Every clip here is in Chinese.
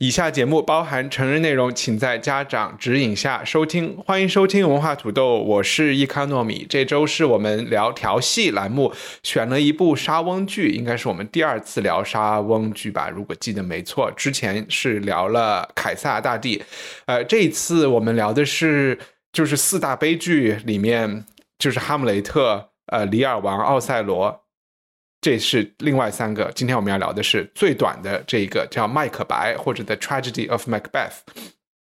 以下节目包含成人内容，请在家长指引下收听。欢迎收听文化土豆，我是易康糯米。这周是我们聊调戏栏目，选了一部莎翁剧，应该是我们第二次聊莎翁剧吧，如果记得没错。之前是聊了凯撒大帝，呃，这一次我们聊的是就是四大悲剧里面，就是哈姆雷特、呃，李尔王、奥赛罗。这是另外三个。今天我们要聊的是最短的这一个，叫《麦克白》或者《The Tragedy of Macbeth》。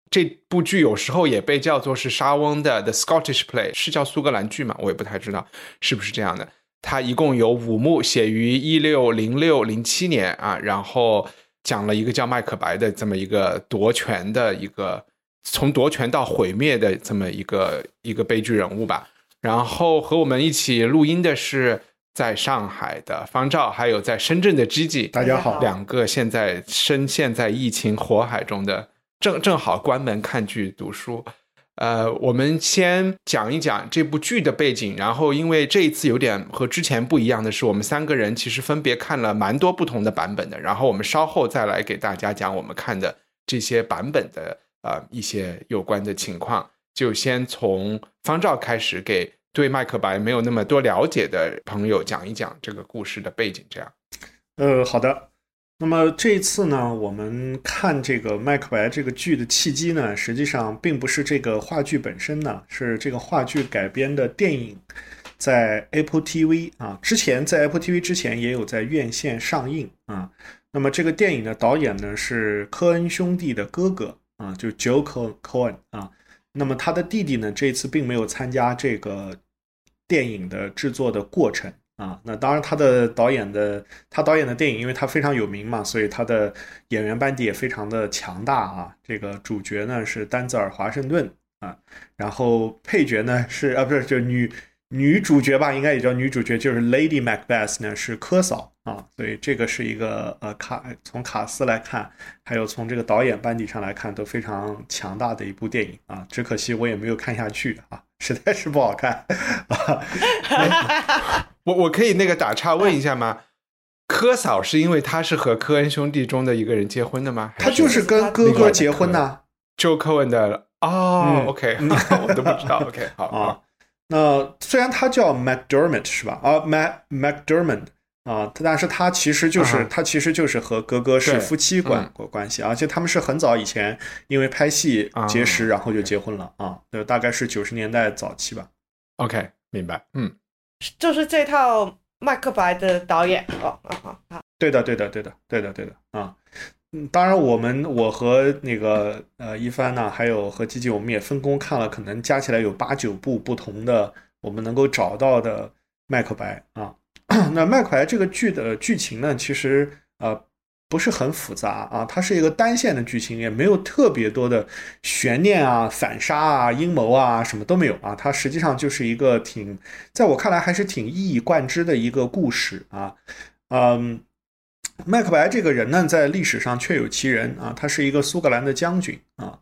这部剧有时候也被叫做是莎翁的《The Scottish Play》，是叫苏格兰剧吗？我也不太知道是不是这样的。它一共有五幕，写于一六零六零七年啊，然后讲了一个叫麦克白的这么一个夺权的一个从夺权到毁灭的这么一个一个悲剧人物吧。然后和我们一起录音的是。在上海的方照，还有在深圳的 Gigi，大家好，两个现在深陷在疫情火海中的，正正好关门看剧读书。呃，我们先讲一讲这部剧的背景，然后因为这一次有点和之前不一样的是，我们三个人其实分别看了蛮多不同的版本的，然后我们稍后再来给大家讲我们看的这些版本的呃一些有关的情况，就先从方照开始给。对麦克白没有那么多了解的朋友，讲一讲这个故事的背景。这样，呃，好的。那么这一次呢，我们看这个麦克白这个剧的契机呢，实际上并不是这个话剧本身呢，是这个话剧改编的电影，在 Apple TV 啊，之前在 Apple TV 之前也有在院线上映啊。那么这个电影的导演呢是科恩兄弟的哥哥啊，就 Joe Cohen 啊。那么他的弟弟呢，这次并没有参加这个。电影的制作的过程啊，那当然他的导演的他导演的电影，因为他非常有名嘛，所以他的演员班底也非常的强大啊。这个主角呢是丹泽尔华盛顿啊，然后配角呢是啊不是就女女主角吧，应该也叫女主角，就是 Lady Macbeth 呢是科嫂啊，所以这个是一个呃卡从卡斯来看，还有从这个导演班底上来看都非常强大的一部电影啊，只可惜我也没有看下去啊。实在是不好看啊！我我可以那个打岔问一下吗？科嫂是因为他是和科恩兄弟中的一个人结婚的吗？他就是跟哥哥结婚呐。就科恩的哦，OK，我都不知道。OK，好啊。那虽然他叫 McDermott 是吧？啊，Mac McDermott。啊，但是他其实就是他其实就是和哥哥是夫妻关关系，而且他们是很早以前因为拍戏结识，然后就结婚了啊，就大概是九十年代早期吧。OK，明白，嗯，就是这套麦克白的导演哦，啊啊，对的，对的，对的，对的，对的啊，嗯，当然我们我和那个呃一帆呢，还有和吉吉，我们也分工看了，可能加起来有八九部不同的我们能够找到的麦克白啊。那麦克白这个剧的剧情呢，其实呃不是很复杂啊，它是一个单线的剧情，也没有特别多的悬念啊、反杀啊、阴谋啊，什么都没有啊。它实际上就是一个挺，在我看来还是挺一以贯之的一个故事啊。嗯，麦克白这个人呢，在历史上确有其人啊，他是一个苏格兰的将军啊。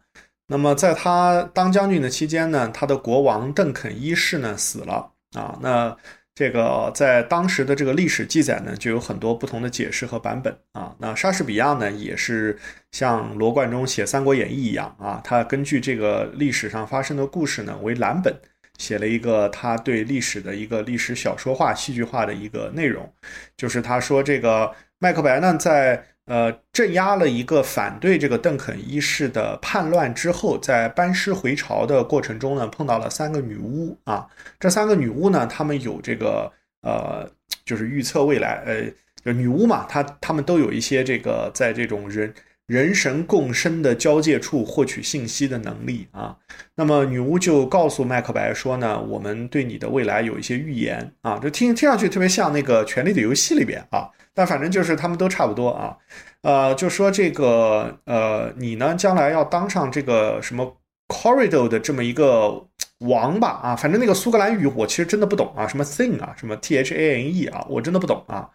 那么在他当将军的期间呢，他的国王邓肯一世呢死了啊。那这个在当时的这个历史记载呢，就有很多不同的解释和版本啊。那莎士比亚呢，也是像罗贯中写《三国演义》一样啊，他根据这个历史上发生的故事呢为蓝本，写了一个他对历史的一个历史小说化、戏剧化的一个内容，就是他说这个麦克白呢在。呃，镇压了一个反对这个邓肯一世的叛乱之后，在班师回朝的过程中呢，碰到了三个女巫啊。这三个女巫呢，她们有这个呃，就是预测未来，呃，就女巫嘛，她她们都有一些这个在这种人人神共生的交界处获取信息的能力啊。那么女巫就告诉麦克白说呢，我们对你的未来有一些预言啊，就听听上去特别像那个《权力的游戏》里边啊。但反正就是他们都差不多啊。呃，就说这个呃，你呢将来要当上这个什么 corridor 的这么一个王吧啊，反正那个苏格兰语我其实真的不懂啊，什么 thing 啊，什么 t h a n e 啊，我真的不懂啊。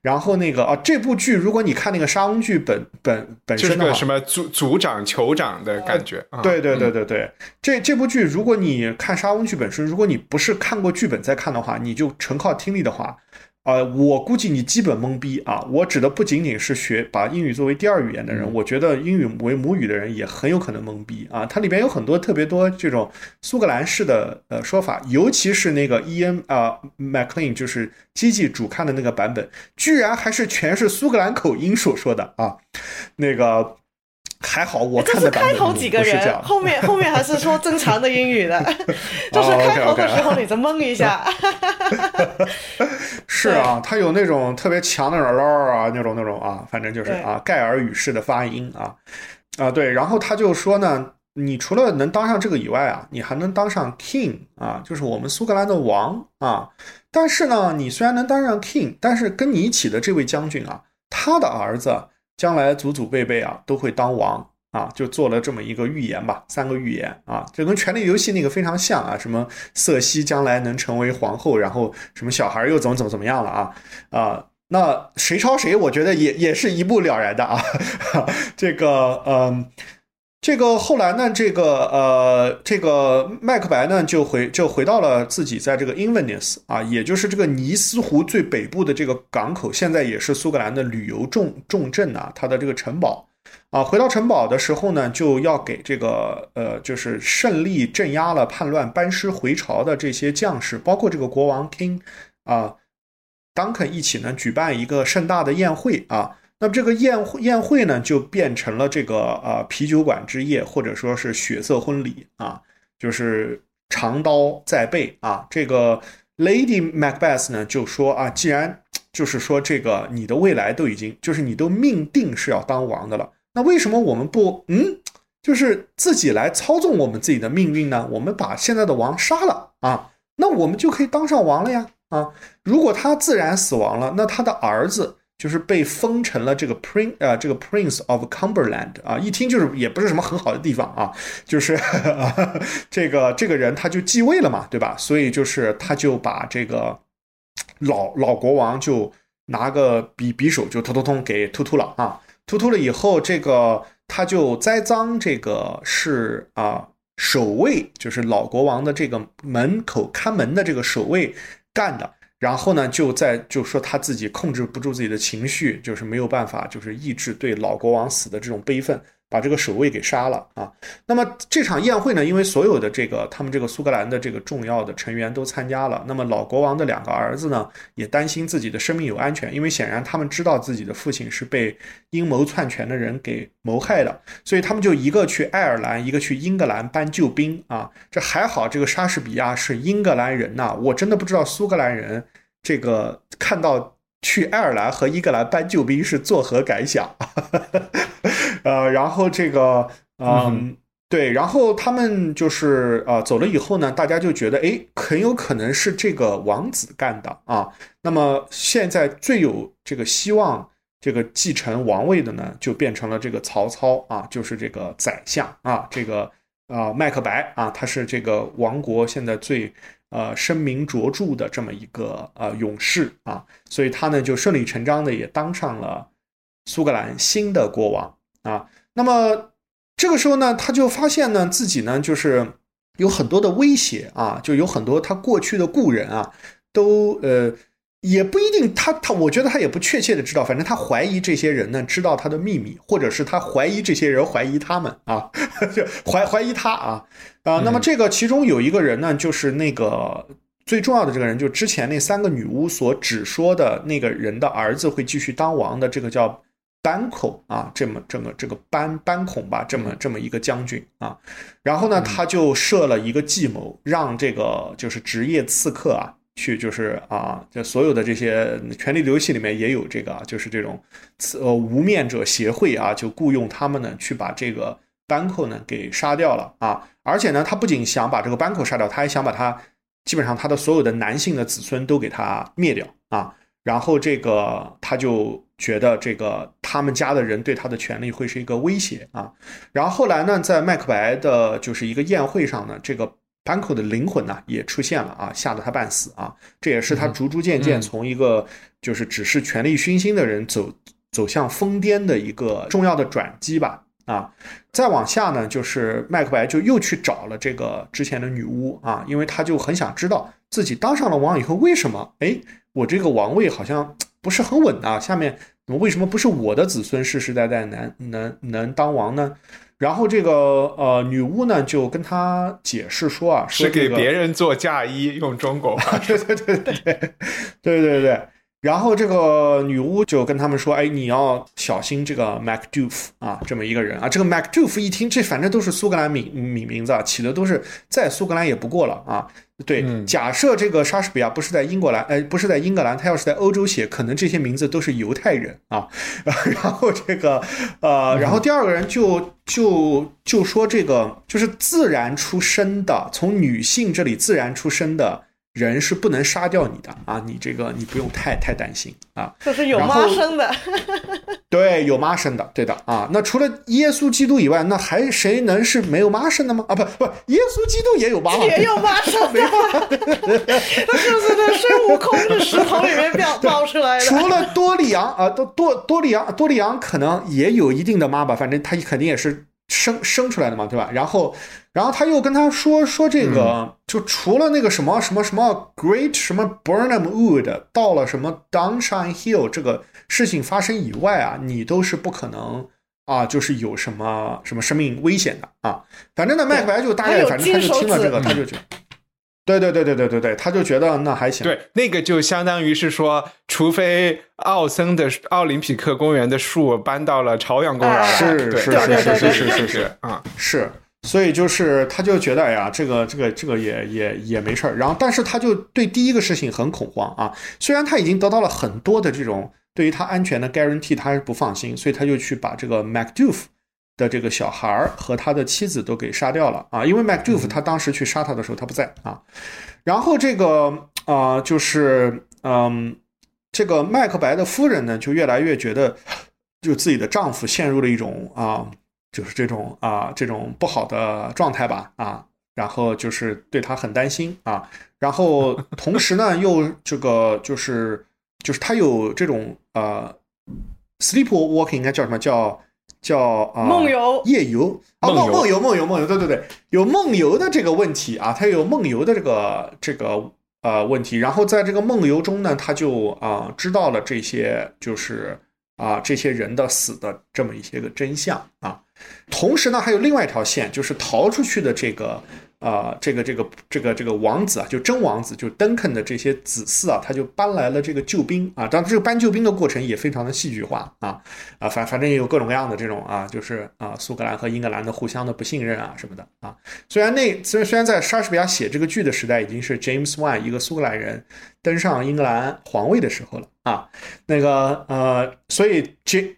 然后那个啊，这部剧如果你看那个沙翁剧本本本身的话，什么组组长酋长的感觉。对对对对对，这这部剧如果你看沙翁剧本身，如果你不是看过剧本再看的话，你就纯靠听力的话。呃，我估计你基本懵逼啊！我指的不仅仅是学把英语作为第二语言的人，我觉得英语为母语的人也很有可能懵逼啊！它里边有很多特别多这种苏格兰式的呃说法，尤其是那个 Ian 啊 MacLean 就是机器主看的那个版本，居然还是全是苏格兰口音所说的啊，那个。还好，我看的开头几个人，后面后面还是说正常的英语的，就是开头的时候你就懵一下。是啊，他有那种特别强的唠啊，那种那种啊，反正就是啊，盖尔语式的发音啊啊对，然后他就说呢，你除了能当上这个以外啊，你还能当上 king 啊，就是我们苏格兰的王啊。但是呢，你虽然能当上 king，但是跟你一起的这位将军啊，他的儿子。将来祖祖辈辈啊都会当王啊，就做了这么一个预言吧，三个预言啊，这跟《权力游戏》那个非常像啊，什么瑟西将来能成为皇后，然后什么小孩又怎么怎么怎么样了啊啊，那谁抄谁，我觉得也也是一目了然的啊，这个嗯。这个后来呢，这个呃，这个麦克白呢就回就回到了自己在这个 Inverness 啊，也就是这个尼斯湖最北部的这个港口，现在也是苏格兰的旅游重重镇啊，它的这个城堡啊，回到城堡的时候呢，就要给这个呃，就是胜利镇压了叛乱、班师回朝的这些将士，包括这个国王 King 啊，Duncan 一起呢举办一个盛大的宴会啊。那么这个宴会宴会呢，就变成了这个呃啤酒馆之夜，或者说是血色婚礼啊，就是长刀在背啊。这个 Lady Macbeth 呢就说啊，既然就是说这个你的未来都已经就是你都命定是要当王的了，那为什么我们不嗯，就是自己来操纵我们自己的命运呢？我们把现在的王杀了啊，那我们就可以当上王了呀啊！如果他自然死亡了，那他的儿子。就是被封成了这个 prince 呃，这个 prince of Cumberland 啊，一听就是也不是什么很好的地方啊，就是 这个这个人他就继位了嘛，对吧？所以就是他就把这个老老国王就拿个匕匕首就突突突给突突了啊，突突了以后，这个他就栽赃这个是啊守卫，就是老国王的这个门口看门的这个守卫干的。然后呢，就在就说他自己控制不住自己的情绪，就是没有办法，就是抑制对老国王死的这种悲愤，把这个守卫给杀了啊。那么这场宴会呢，因为所有的这个他们这个苏格兰的这个重要的成员都参加了，那么老国王的两个儿子呢，也担心自己的生命有安全，因为显然他们知道自己的父亲是被阴谋篡权的人给谋害的，所以他们就一个去爱尔兰，一个去英格兰搬救兵啊。这还好，这个莎士比亚是英格兰人呐，我真的不知道苏格兰人。这个看到去爱尔兰和英格兰搬救兵是作何感想？呃，然后这个，嗯，对，然后他们就是呃走了以后呢，大家就觉得，哎，很有可能是这个王子干的啊。那么现在最有这个希望这个继承王位的呢，就变成了这个曹操啊，就是这个宰相啊，这个啊麦克白啊，他是这个王国现在最。呃，声名卓著的这么一个呃勇士啊，所以他呢就顺理成章的也当上了苏格兰新的国王啊。那么这个时候呢，他就发现呢自己呢就是有很多的威胁啊，就有很多他过去的故人啊都呃。也不一定，他他，我觉得他也不确切的知道，反正他怀疑这些人呢知道他的秘密，或者是他怀疑这些人怀疑他们啊，就怀怀疑他啊啊。那么这个其中有一个人呢，就是那个最重要的这个人，就之前那三个女巫所指说的那个人的儿子会继续当王的，这个叫班孔啊，这么这么这个班班孔吧，这么这么一个将军啊。然后呢，他就设了一个计谋，让这个就是职业刺客啊。去就是啊，这所有的这些《权力游戏》里面也有这个，就是这种呃无面者协会啊，就雇佣他们呢去把这个班口呢给杀掉了啊！而且呢，他不仅想把这个班口杀掉，他还想把他基本上他的所有的男性的子孙都给他灭掉啊！然后这个他就觉得这个他们家的人对他的权利会是一个威胁啊。然后后来呢，在麦克白的就是一个宴会上呢，这个 Banco 的灵魂呢也出现了啊，吓得他半死啊。这也是他逐逐渐渐从一个就是只是权力熏心的人走走向疯癫的一个重要的转机吧。啊，再往下呢，就是麦克白就又去找了这个之前的女巫啊，因为他就很想知道自己当上了王以后，为什么哎，我这个王位好像不是很稳啊？下面为什么不是我的子孙世世代代能能能当王呢？然后这个呃女巫呢就跟他解释说啊，是给别人做嫁衣，用中国话，对对对对对对对对。然后这个女巫就跟他们说：“哎，你要小心这个 Macduff 啊，这么一个人啊。这个 Macduff 一听，这反正都是苏格兰名名名字啊，起的都是再苏格兰也不过了啊。对，假设这个莎士比亚不是在英国兰，哎，不是在英格兰，他要是在欧洲写，可能这些名字都是犹太人啊。然后这个呃，然后第二个人就就就说这个就是自然出生的，从女性这里自然出生的。”人是不能杀掉你的啊！你这个你不用太太担心啊。这是有妈生的，对，有妈生的，对的啊。那除了耶稣基督以外，那还谁能是没有妈生的吗？啊，不不，耶稣基督也有妈，也有妈 生的。那就是那孙悟空的石头里面表冒出来的。除了多利昂啊，多多多利昂，多利昂可能也有一定的妈吧，反正他肯定也是。生生出来的嘛，对吧？然后，然后他又跟他说说这个，就除了那个什么什么什么 Great 什么 Burnham Wood 到了什么 Downshine Hill 这个事情发生以外啊，你都是不可能啊，就是有什么什么生命危险的啊。反正呢，麦克白就大概反正他就听了这个，他就觉得。对对对对对对对，他就觉得那还行。对，那个就相当于是说，除非奥森的奥林匹克公园的树搬到了朝阳公园，是是是是是是是，嗯是。所以就是他就觉得，哎呀，这个这个这个也也也没事儿。然后，但是他就对第一个事情很恐慌啊。虽然他已经得到了很多的这种对于他安全的 guarantee，他是不放心，所以他就去把这个 McDuff。的这个小孩儿和他的妻子都给杀掉了啊，因为 Macduff 他当时去杀他的时候他不在啊，然后这个啊就是嗯，这个麦克白的夫人呢就越来越觉得就自己的丈夫陷入了一种啊就是这种啊这种不好的状态吧啊，然后就是对他很担心啊，然后 同时呢又这个就是就是他有这种呃 sleepwalking 应该叫什么叫。叫啊，梦游、夜游。啊，梦梦游、梦游、梦游，对对对，有梦游的这个问题啊，他有梦游的这个这个呃问题，然后在这个梦游中呢，他就啊知道了这些就是啊这些人的死的这么一些个真相啊，同时呢还有另外一条线，就是逃出去的这个。啊，这个这个这个这个王子啊，就真王子，就登肯的这些子嗣啊，他就搬来了这个救兵啊。当然，这个搬救兵的过程也非常的戏剧化啊啊，反反正也有各种各样的这种啊，就是啊，苏格兰和英格兰的互相的不信任啊什么的啊。虽然那虽然虽然在莎士比亚写这个剧的时代，已经是 James One 一个苏格兰人登上英格兰皇位的时候了啊。那个呃，所以 J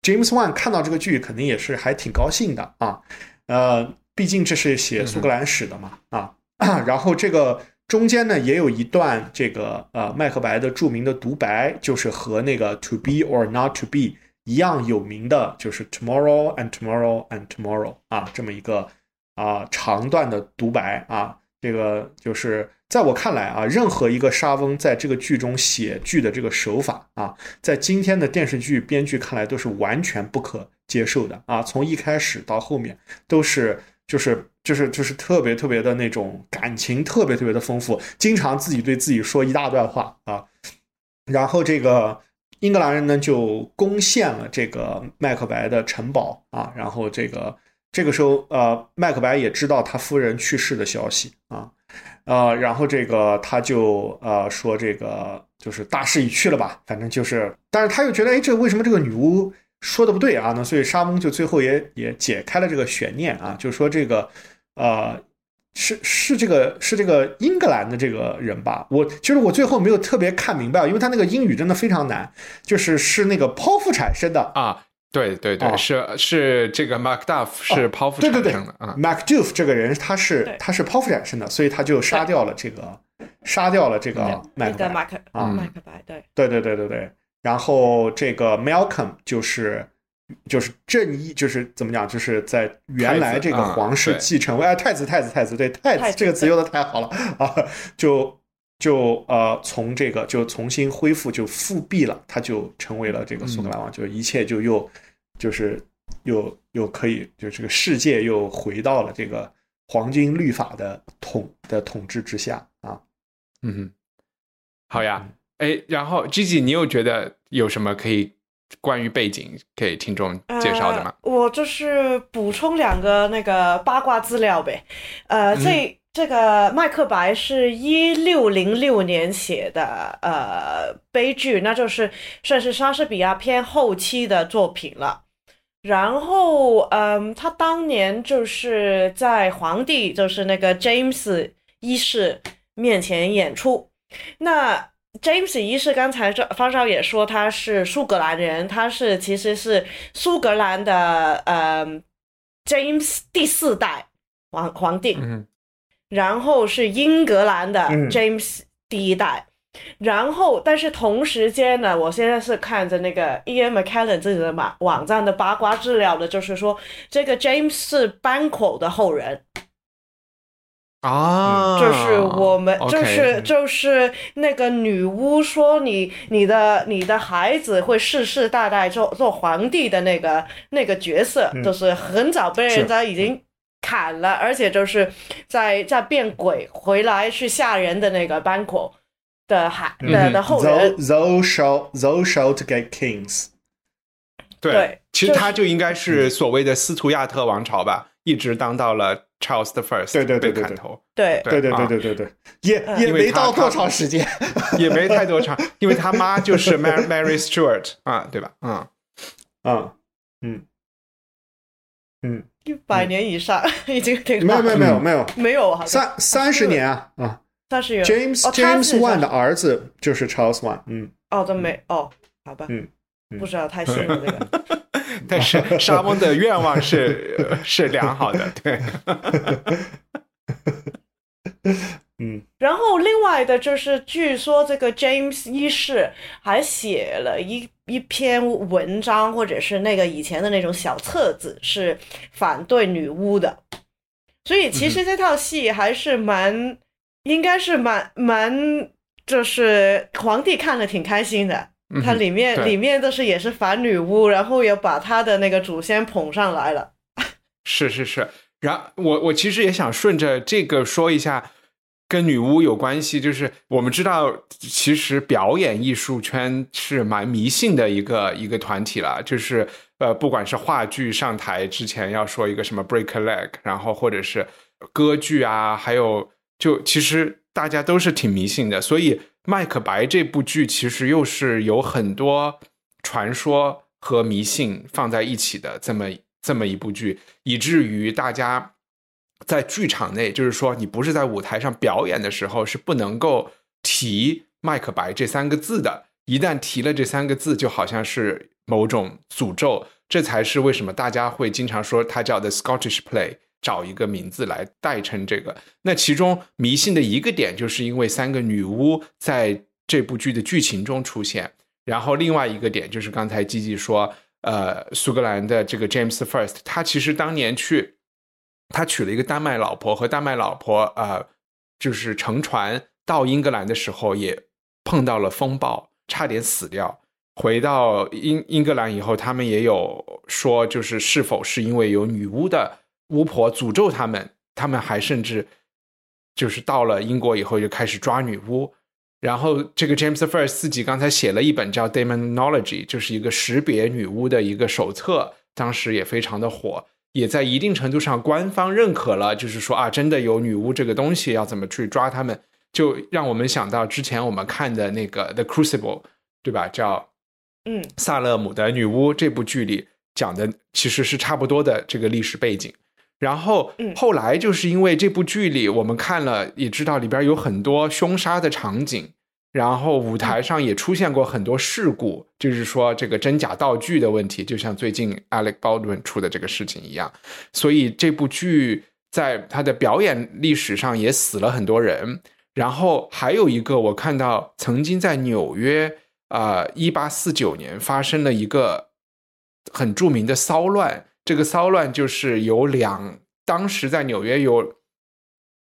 James One 看到这个剧，肯定也是还挺高兴的啊，呃。毕竟这是写苏格兰史的嘛，啊，然后这个中间呢也有一段这个呃麦克白的著名的独白，就是和那个 To be or not to be 一样有名的，就是 Tomorrow and tomorrow and tomorrow 啊这么一个啊长段的独白啊，这个就是在我看来啊，任何一个沙翁在这个剧中写剧的这个手法啊，在今天的电视剧编剧看来都是完全不可接受的啊，从一开始到后面都是。就是就是就是特别特别的那种感情，特别特别的丰富，经常自己对自己说一大段话啊。然后这个英格兰人呢就攻陷了这个麦克白的城堡啊。然后这个这个时候呃，麦克白也知道他夫人去世的消息啊，呃，然后这个他就呃说这个就是大势已去了吧，反正就是，但是他又觉得哎，这为什么这个女巫？说的不对啊，那所以沙翁就最后也也解开了这个悬念啊，就说这个，呃，是是这个是这个英格兰的这个人吧？我其实我最后没有特别看明白，因为他那个英语真的非常难，就是是那个剖腹产生的啊，对对对，是是这个 Macduff 是剖腹产生的啊，Macduff 这个人他是他是剖腹产生的，所以他就杀掉了这个杀掉了这个麦克麦白。克啊麦克白，对，对对对对对。然后这个 Malcolm 就是就是正义，就是怎么讲，就是在原来这个皇室继承位，哎，太子太子太子，对太太子子这个词用的太好了啊，就就呃从这个就重新恢复就复辟了，他就成为了这个苏格兰王，就一切就又就是又又可以就这个世界又回到了这个黄金律法的统的统治之下啊。嗯哼，好呀，哎，然后 Gigi，你又觉得有什么可以关于背景给听众介绍的吗？呃我就是补充两个那个八卦资料呗。呃，嗯这这个《麦克白》是一六零六年写的呃悲剧，那就是算是莎士比亚偏后期的作品了。然后，嗯，他当年就是在皇帝，就是那个 James 一世面前演出。那 James 一是刚才这方少也说他是苏格兰人，他是其实是苏格兰的呃 James 第四代皇皇帝，嗯然后是英格兰的嗯。James 第一代。然后，但是同时间呢，我现在是看着那个 Ian McKellen 自己的网网站的八卦资料的，就是说这个 James 是 Banquo 的后人，啊，就是我们就是就是那个女巫说你你的你的孩子会世世代代做做皇帝的那个那个角色，嗯。就是很早被人家已经砍了，而且就是在在变鬼回来去吓人的那个 Banquo 的孩嗯。的的后人。Thou,，thou shall thou shalt get kings。对，其实他就应该是所谓的斯图亚特王朝吧，一直当到了 Charles the First，对对对对被砍头，对。对对对啊。对对对，也嗯。也没到多长时间。也没太多长，因为他妈就是 Mary Mary Stuart 啊，对吧？嗯，嗯嗯嗯，一百年以上已经挺没有没有没有嗯没有，没有好像三三十年啊啊三十。年！James James One 的儿子就是 Charles One，嗯。哦都没哦好吧嗯嗯。不知道太新了这个。但是沙翁的愿望是呃是良好的，对 嗯然后另外的就是，据说这个 James 一世还写了一一篇文章，或者是那个以前的那种小册子，是反对女巫的。所以其实这套戏还是蛮，应该是蛮蛮，就是皇帝看了挺开心的。嗯它里面对里面都是也是反女巫，然后也把他的那个祖先捧上来了。是是是。然后我我其实也想顺着这个说一下，跟女巫有关系，就是我们知道，其实表演艺术圈是蛮迷信的一个一个团体了，就是呃，不管是话剧上台之前要说一个什么 break a leg，然后或者是歌剧啊，还有就其实大家都是挺迷信的，所以《麦克白》这部剧其实又是有很多传说和迷信放在一起的这么这么一部剧，以至于大家在剧场内，就是说你不是在舞台上表演的时候是不能够提“麦克白”这三个字的，一旦提了这三个字，就好像是某种诅咒。这才是为什么大家会经常说它叫 The Scottish Play，找一个名字来代称这个。那其中迷信的一个点，就是因为三个女巫在这部剧的剧情中出现。然后另外一个点就是刚才吉吉说，呃，苏格兰的这个 James First，他其实当年去，他娶了一个丹麦老婆，和丹麦老婆呃，就是乘船到英格兰的时候，也碰到了风暴，差点死掉。回到英英格兰以后，他们也有说，就是是否是因为有女巫的巫婆诅咒他们，他们还甚至就是到了英国以后就开始抓女巫。然后这个 James the First 自己刚才写了一本叫《Demonology》，就是一个识别女巫的一个手册，当时也非常的火，也在一定程度上官方认可了，就是说啊，真的有女巫这个东西，要怎么去抓他们，就让我们想到之前我们看的那个《The Crucible》，对吧？叫嗯，萨勒姆的女巫这部剧里讲的其实是差不多的这个历史背景。然后嗯后来就是因为这部剧里我们看了，也知道里边有很多凶杀的场景，然后舞台上也出现过很多事故，就是说这个真假道具的问题，就像最近 Alec Baldwin 出的这个事情一样。所以这部剧在它的表演历史上也死了很多人。然后还有一个，我看到曾经在纽约啊，一八四九年发生了一个很著名的骚乱。这个骚乱就是有两，当时在纽约有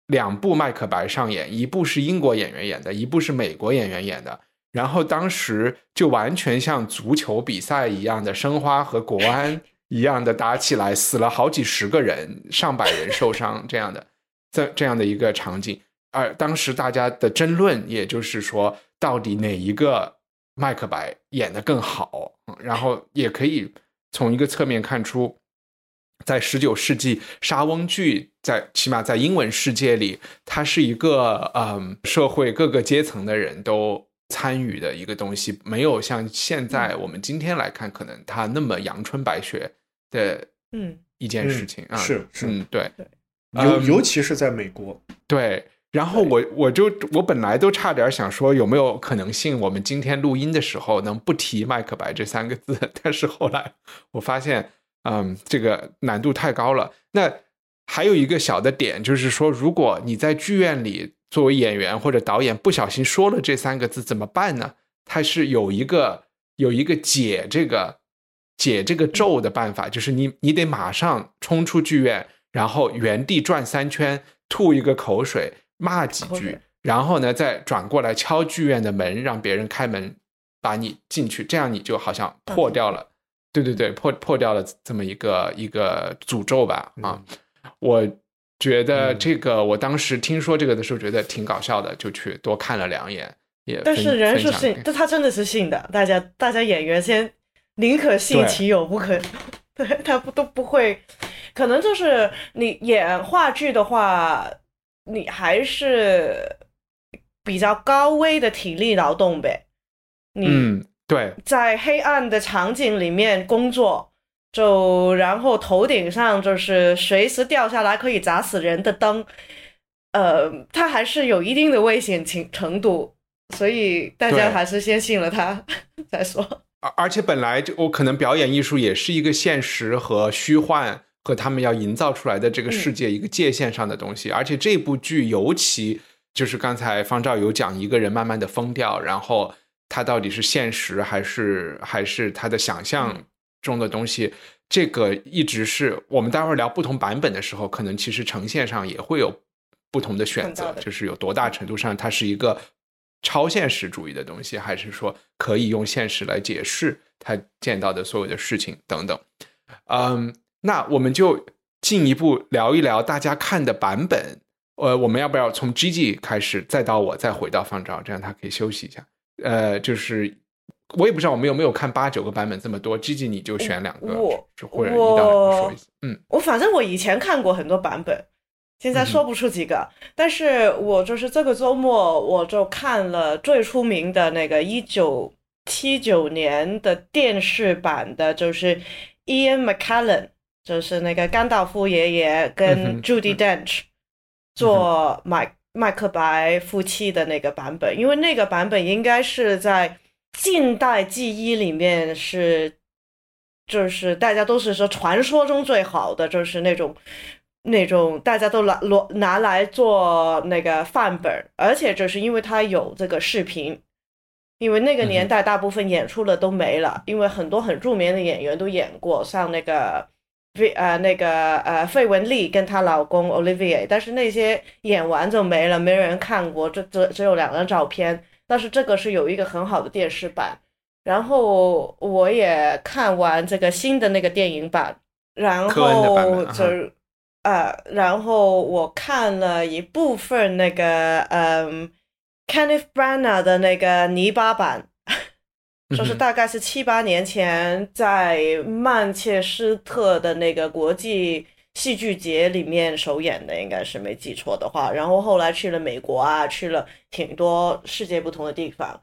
两部《麦克白》上演，一部是英国演员演的，一部是美国演员演的。然后当时就完全像足球比赛一样的申花和国安一样的打起来，死了好几十个人，上百人受伤，这样的这这样的一个场景。而当时大家的争论，也就是说，到底哪一个麦克白演的更好？然后也可以从一个侧面看出，在十九世纪莎翁剧在起码在英文世界里，它是一个嗯社会各个阶层的人都。参与的一个东西，没有像现在我们今天来看，可能它那么阳春白雪的，嗯，一件事情啊，是是，嗯，对，尤尤其是在美国，对。然后我我就我本来都差点想说，有没有可能性我们今天录音的时候能不提麦克白这三个字？但是后来我发现，嗯，这个难度太高了。那还有一个小的点就是说，如果你在剧院里。作为演员或者导演不小心说了这三个字怎么办呢？它是有一个有一个解这个解这个咒的办法，就是你你得马上冲出剧院，然后原地转三圈，吐一个口水，骂几句，然后呢再转过来敲剧院的门，让别人开门把你进去，这样你就好像破掉了，对对对，破破掉了这么一个一个诅咒吧啊，我。觉得这个，我当时听说这个的时候，觉得挺搞笑的，就去多看了两眼。也但是人是信，但他真的是信的。大家大家演员先宁可信其有，不可对他不都不会。可能就是你演话剧的话，你还是比较高危的体力劳动呗。嗯，对，在黑暗的场景里面工作。就然后头顶上就是随时掉下来可以砸死人的灯，呃，它还是有一定的危险情程度，所以大家还是先信了他 再说。而而且本来就我可能表演艺术也是一个现实和虚幻和他们要营造出来的这个世界一个界限上的东西，而且这部剧尤其就是刚才方照有讲一个人慢慢的疯掉，然后他到底是现实还是还是他的想象。中的东西，这个一直是我们待会儿聊不同版本的时候，可能其实呈现上也会有不同的选择，就是有多大程度上它是一个超现实主义的东西，还是说可以用现实来解释他见到的所有的事情等等。嗯，那我们就进一步聊一聊大家看的版本。呃，我们要不要从 G G 开始，再到我，再回到方照，这样他可以休息一下。呃，就是。我也不知道我们有没有看八九个版本这么多，G G 你就选两个，或者一道说一次。嗯，我反正我以前看过很多版本，现在说不出几个，但是我就是这个周末我就看了最出名的那个一九七九年的电视版的，就是 Ian McKellen，就是那个甘道夫爷爷跟 Judy Dench 做麦麦克白夫妻的那个版本，因为那个版本应该是在。近代记忆里面是，就是大家都是说传说中最好的，就是那种那种大家都拿拿拿来做那个范本，而且就是因为它有这个视频，因为那个年代大部分演出的都没了，因为很多很著名的演员都演过，像那个费呃那个呃费雯丽跟她老公 Olivia，但是那些演完就没了，没人看过，这只只有两张照片。但是这个是有一个很好的电视版，然后我也看完这个新的那个电影版，然后就呃，然后我看了一部分那个嗯，Kenneth Branagh 的那个泥巴版，就是大概是七八年前在曼彻斯特的那个国际。戏剧节里面首演的应该是没记错的话，然后后来去了美国啊，去了挺多世界不同的地方。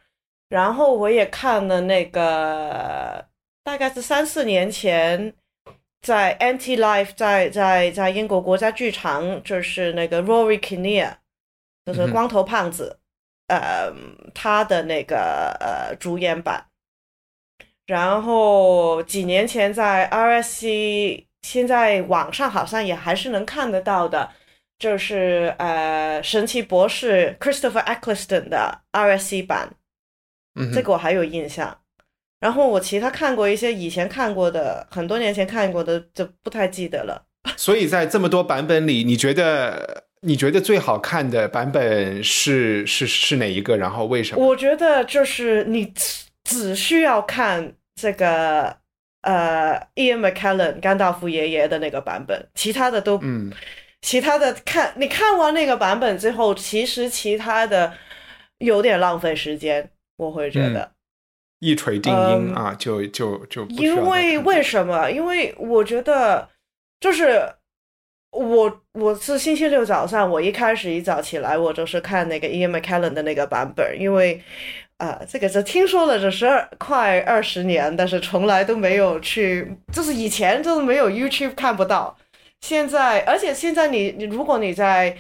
然后我也看了那个，大概是三四年前在 Anti Life 在在在英国国家剧场，就是那个 Rory Kinnear，就是光头胖子，呃，他的那个呃主演版。然后几年前在 RSC。现在网上好像也还是能看得到的，就是呃神奇博士 Christopher Eccleston 的 RSC 版，嗯，这个我还有印象。然后我其他看过一些以前看过的，很多年前看过的就不太记得了。所以在这么多版本里，你觉得你觉得最好看的版本是是是哪一个？然后为什么？我觉得就是你只只需要看这个呃，Ian McKellen 甘道夫爷爷的那个版本，其他的都嗯，其他的看你看完那个版本之后，其实其他的有点浪费时间，我会觉得。一锤定音啊，就就就因为为什么？因为我觉得就是我我是星期六早上，我一开始一早起来，我就是看那个 Ian McKellen 的那个版本，因为啊、这个是听说了这十二快二十年，但是从来都没有去，就是以前就是没有 YouTube 看不到，现在而且现在你你如果你在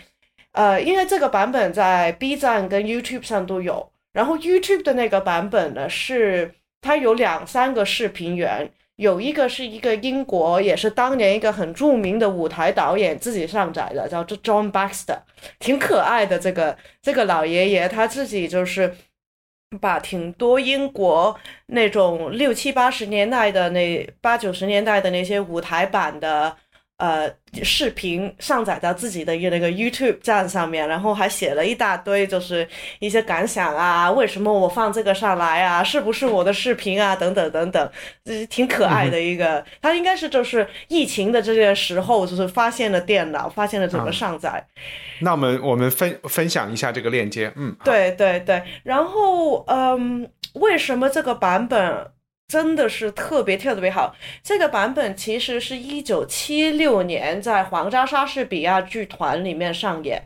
呃，因为这个版本在 B 站跟 YouTube 上都有，然后 YouTube 的那个版本呢是它有两三个视频源，有一个是一个英国，也是当年一个很著名的舞台导演自己上载的，叫做 John Baxter，挺可爱的。这个这个老爷爷他自己就是把挺多英国那种六七八十年代的那八九十年代的那些舞台版的。呃，视频上载到自己的一个那个 YouTube 站上面，然后还写了一大堆，就是一些感想啊，为什么我放这个上来啊，是不是我的视频啊，等等等等，这是挺可爱的一个。他应该是就是疫情的这个时候，就是发现了电脑，发现了怎么上载。那我们我们分分享一下这个链接，嗯，对对对，然后嗯，为什么这个版本真的是特别特别好？这个版本其实是一九七六年在皇家莎士比亚剧团里面上演，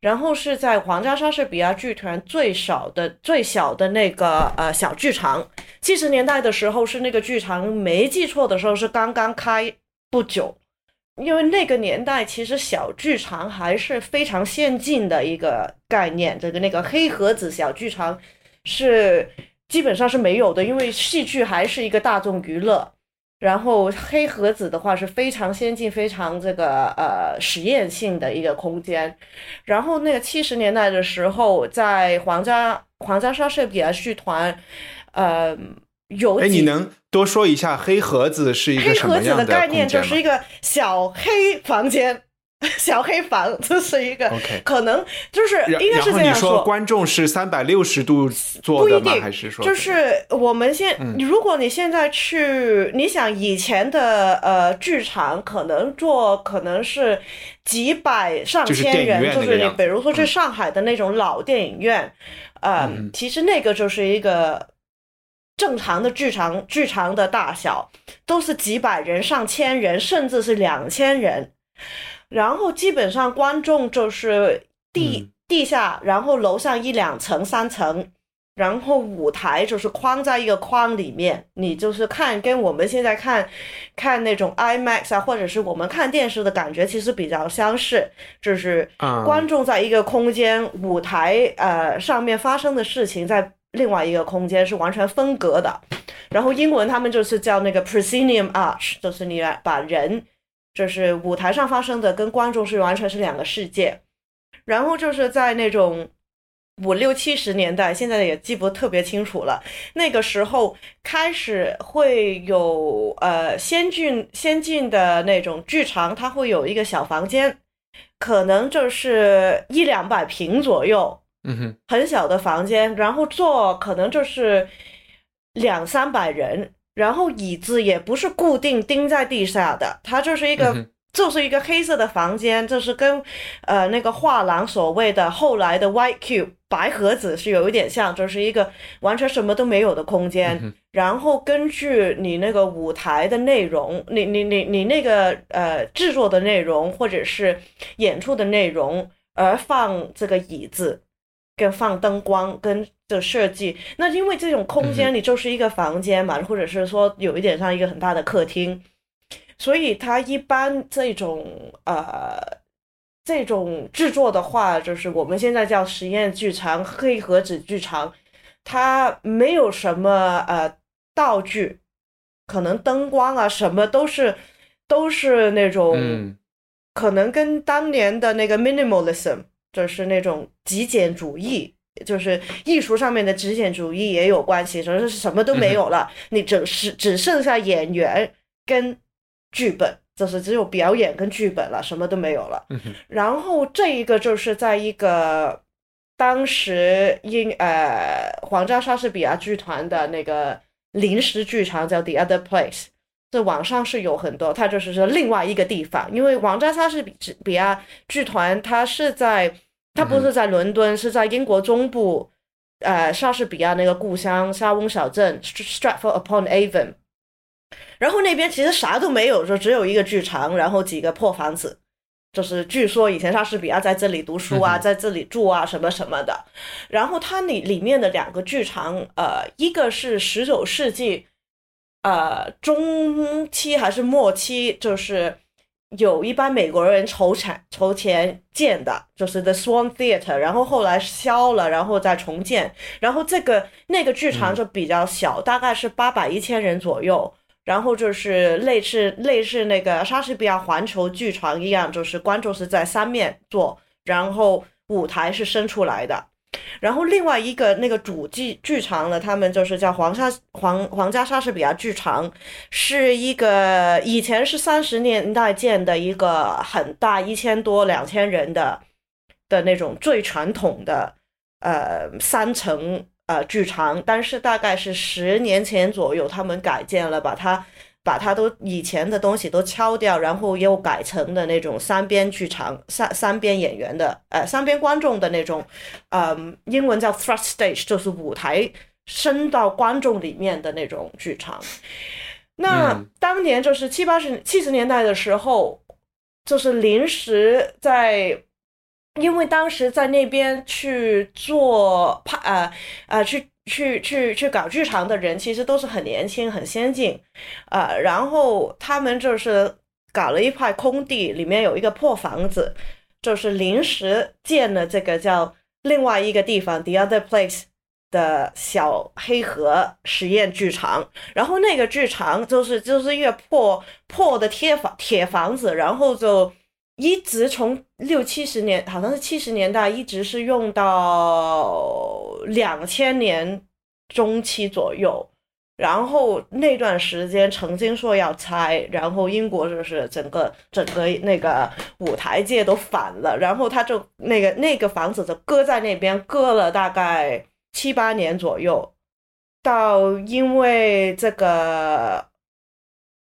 然后是在皇家莎士比亚剧团最少的最小的那个呃小剧场。七十年代的时候是那个剧场，没记错的时候是刚刚开不久。因为那个年代，其实小剧场还是非常先进的一个概念。这个那个黑盒子小剧场是基本上是没有的，因为戏剧还是一个大众娱乐。然后黑盒子的话是非常先进、非常这个呃实验性的一个空间。然后那个七十年代的时候，在皇家皇家莎士比亚剧团，呃，有哎，你能多说一下黑盒子是一个黑什么样盒子的概念吗就是一个小黑房间，小黑房，这是一个可能就是应该是这样说观众是三百六十度做的吗？不一定，还是说就是我们现，嗯如果你现在去，你想以前的呃剧场可能做可能是几百上千人，就是你比如说去嗯上海的那种老电影院，呃，嗯其实那个就是一个正常的剧场，剧场的大小都是几百人、上千人，甚至是两千人。然后基本上观众就是地、嗯。地下，然后楼上一两层、三层，然后舞台就是框在一个框里面，你就是看跟我们现在看看那种 IMAX 啊，或者是我们看电视的感觉其实比较相似，就是啊。观众在一个空间，舞台呃上面发生的事情在另外一个空间是完全分隔的。然后英文他们就是叫那个 proscenium arch，就是你把人，就是舞台上发生的跟观众是完全是两个世界。然后就是在那种五六七十年代，现在也记不特别清楚了。那个时候开始会有呃先进先进的那种剧场，它会有一个小房间，可能就是一两百平左右，嗯哼，很小的房间，然后坐可能就是两三百人，然后椅子也不是固定钉在地下的，它就是一个、嗯就是一个黑色的房间，就是跟呃那个画廊所谓的后来的 White Cube 白盒子是有一点像，就是一个完全什么都没有的空间。嗯然后根据你那个舞台的内容，你你你你那个呃制作的内容或者是演出的内容而放这个椅子，跟放灯光跟的设计。那因为这种空嗯间你就是一个房间嘛，或者是说有一点像一个很大的客厅，所以它一般这种呃。这种制作的话，就是我们现在叫实验剧场、黑盒子剧场，它没有什么呃道具，可能灯光啊什么都是都是那种嗯可能跟当年的那个 minimalism，就是那种极简主义，就是艺术上面的极简主义也有关系，就是什么都没有了，你只是只剩下演员跟剧本，就是只有表演跟剧本了，什么都没有了。然后这一个就是在一个当时英呃皇家莎士比亚剧团的那个临时剧场叫 The Other Place。这网上是有很多，它就是说另外一个地方，因为王家莎士比亚剧团，它是在，它不是在伦敦，是在英国中部，呃，莎士比亚那个故乡沙翁小镇 Stratford upon Avon，然后那边其实啥都没有，就只有一个剧场，然后几个破房子，就是据说以前莎士比亚在这里读书啊，在这里住啊，什么什么的，然后它里里面的两个剧场，呃，一个是十九世纪。呃，中期还是末期，就是有一帮美国人筹产筹钱建的，就是 The Swan Theatre，然后后来消了，然后再重建。然后这个那个剧场就比较小，大概是八百一千人左右。然后就是类似类似那个莎士比亚环球剧场一样，就是观众是在三面坐，然后舞台是伸出来的。然后另外一个那个主剧剧场呢，他们就是叫皇家皇皇家莎士比亚剧场，是一个以前是三十年代建的一个很大一千多两千人的的那种最传统的呃三层呃剧场，但是大概是十年前左右他们改建了，把它。把它都以前的东西都敲掉，然后又改成的那种三边剧场、三三边演员的，呃，三边观众的那种，嗯，英文叫 thrust stage，就是舞台伸到观众里面的那种剧场。那当年就是七八十、七十年代的时候，就是临时在，因为当时在那边去做拍，呃，呃，去。去去去搞剧场的人其实都是很年轻、很先进，呃，然后他们就是搞了一块空地，里面有一个破房子，就是临时建了这个叫另外一个地方 The Other Place 的小黑盒实验剧场。然后那个剧场就是就是一个破破的铁房铁房子，然后就一直从六七十年，好像是七十年代，一直是用到。两千年中期左右，然后那段时间曾经说要拆，然后英国就是整个整个那个舞台界都反了，然后他就那个那个房子就搁在那边，搁了大概七八年左右，到因为这个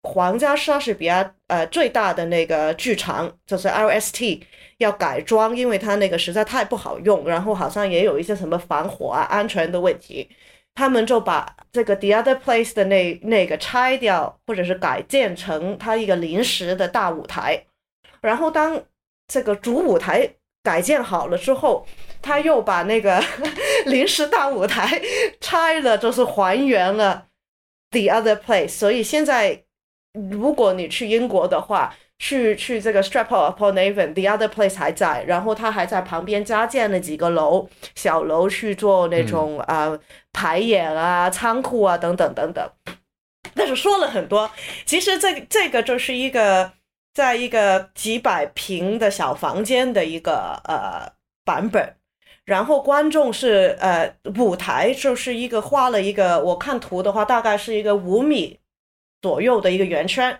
皇家莎士比亚呃最大的那个剧场就是 LST。要改装，因为它那个实在太不好用，然后好像也有一些什么防火啊、安全的问题，他们就把这个 The Other Place 的那那个拆掉，或者是改建成它一个临时的大舞台。然后当这个主舞台改建好了之后，他又把那个 临时大舞台 拆了，就是还原了 The Other Place。所以现在如果你去英国的话，去去这个 Stratford upon Avon，The other place 还在，然后他还在旁边加建了几个楼，小楼去做那种啊排演啊、仓库啊等等等等。但是说了很多，其实这这个就是一个在一个几百平的小房间的一个呃版本，然后观众是呃舞台就是一个画了一个，我看图的话大概是一个五米左右的一个圆圈。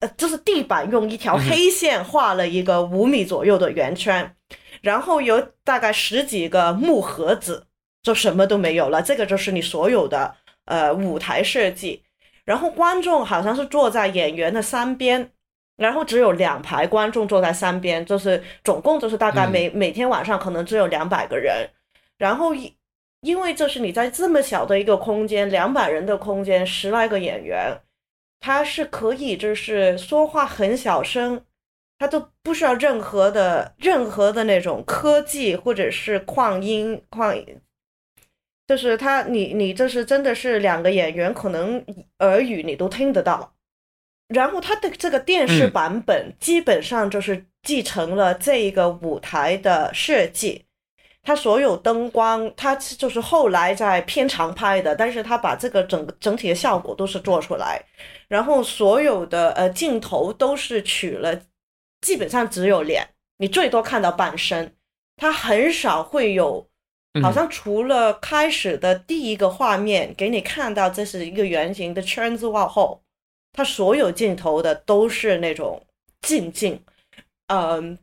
呃，就是地板用一条黑线画了一个五米左右的圆圈，然后有大概十几个木盒子，就什么都没有了。这个就是你所有的呃舞台设计。然后观众好像是坐在演员的三边，然后只有两排观众坐在三边，就是总共就是大概每每天晚上可能只有两百个人。然后因因为这是你在这么小的一个空间，两百人的空间，十来个演员。他是可以，就是说话很小声，他都不需要任何的任何的那种科技或者是扩音扩，就是他你你这是真的是两个演员可能耳语你都听得到，然后他的这个电视版本基本上就是继承了这一个舞台的设计。它所有灯光，它就是后来在片场拍的，但是它把这个整个整体的效果都是做出来，然后所有的呃镜头都是取了基本上只有脸，你最多看到半身，他很少会有，好像除了开始的第一个画面给你看到这是一个圆形的圈子往后，他所有镜头的都是那种近镜，嗯，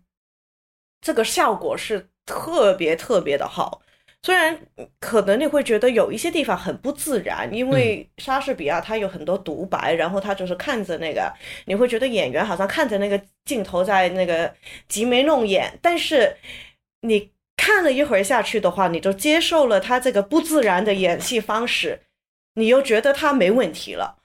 这个效果是特别特别的好。虽然可能你会觉得有一些地方很不自然，因为莎士比亚他有很多独白，然后他就是看着那个，你会觉得演员好像看着那个镜头在那个挤眉弄眼。但是你看了一会儿下去的话，你就接受了他这个不自然的演戏方式，你又觉得他没问题了。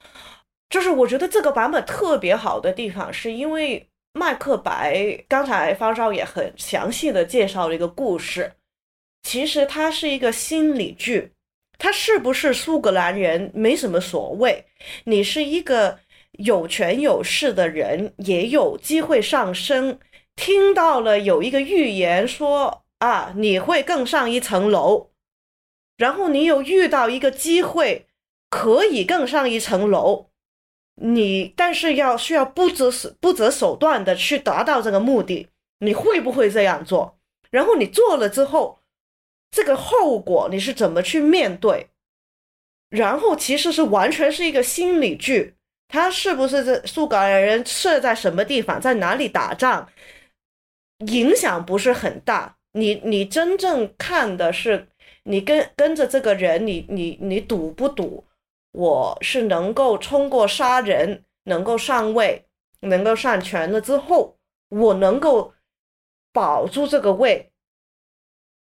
就是我觉得这个版本特别好的地方，是因为麦克白刚才方少也很详细的介绍了一个故事。其实它是一个心理剧，他是不是苏格兰人没什么所谓。你是一个有权有势的人，也有机会上升。听到了有一个预言说啊，你会更上一层楼，然后你有遇到一个机会可以更上一层楼，你但是要需要不择手不择手段的去达到这个目的，你会不会这样做？然后你做了之后。这个后果你是怎么去面对？然后其实是完全是一个心理剧，他是不是这苏格兰人设在什么地方，在哪里打仗，影响不是很大。你你真正看的是你跟跟着这个人，你你你赌不赌？我是能够通过杀人能够上位，能够上权了之后，我能够保住这个位。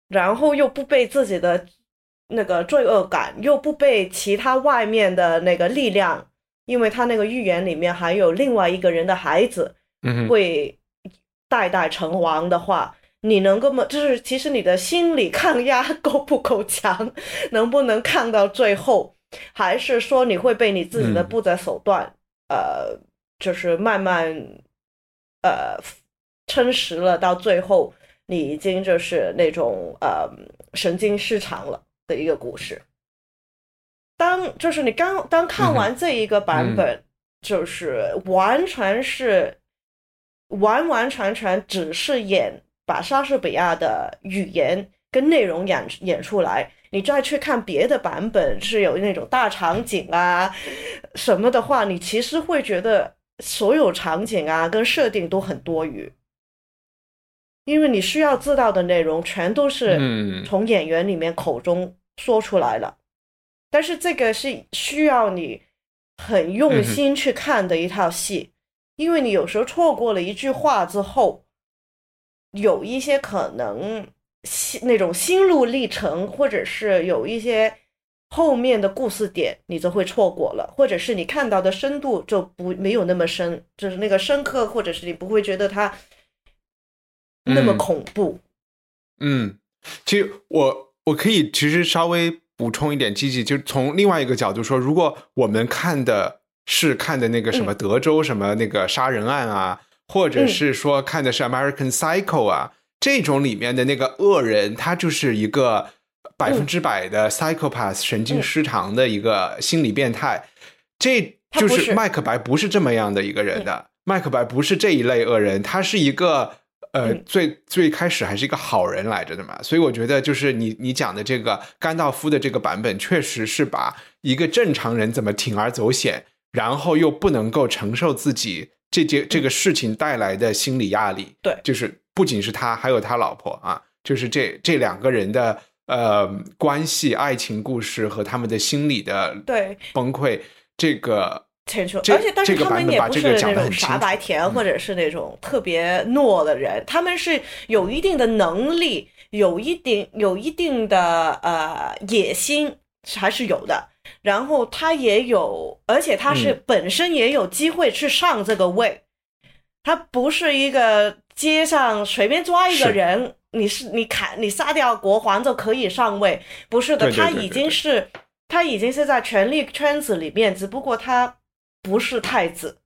然后又不被自己的那个罪恶感，又不被其他外面的那个力量，因为他那个预言里面还有另外一个人的孩子，会代代成王的话，你能够么？就是其实你的心理抗压够不够强，能不能抗到最后？还是说你会被你自己的不择手段，呃，就是慢慢呃撑实了，到最后。你已经就是那种呃神经失常了的一个故事。当就是你刚当看完这一个版本，就是完全是完完全全只是演把莎士比亚的语言跟内容演演出来，你再去看别的版本是有那种大场景啊什么的话，你其实会觉得所有场景啊跟设定都很多余。因为你需要知道的内容全都是从演员里面口中说出来了，但是这个是需要你很用心去看的一套戏，因为你有时候错过了一句话之后，有一些可能心那种心路历程，或者是有一些后面的故事点，你就会错过了，或者是你看到的深度就不没有那么深，就是那个深刻，或者是你不会觉得它。那么恐怖，嗯，其实我我可以其实稍微补充一点，积极，就从另外一个角度说，如果我们看的是看的那个什么德州什么那个杀人案啊，或者是说看的是 American Psycho 啊，这种里面的那个恶人，他就是一个百分之百的 psychopath 神经失常的一个心理变态，这就是麦克白不是这么样的一个人的，麦克白不是这一类恶人，他是一个。呃，最最开始还是一个好人来着的嘛，所以我觉得就是你你讲的这个甘道夫的这个版本，确实是把一个正常人怎么铤而走险，然后又不能够承受自己这件这个事情带来的心理压力，对，就是不仅是他，还有他老婆啊，就是这这两个人的呃关系、爱情故事和他们的心理的对崩溃，这个。清楚，而且但是他们也不是那种傻白甜，或者是那种特别懦的人，他们是有一定的能力，有一定有一定的呃野心还是有的。然后他也有，而且他是本身也有机会去上这个位，他不是一个街上随便抓一个人，你是你砍你杀掉国皇就可以上位，不是的，他已经是他已经是在权力圈子里面，只不过他。不是太子，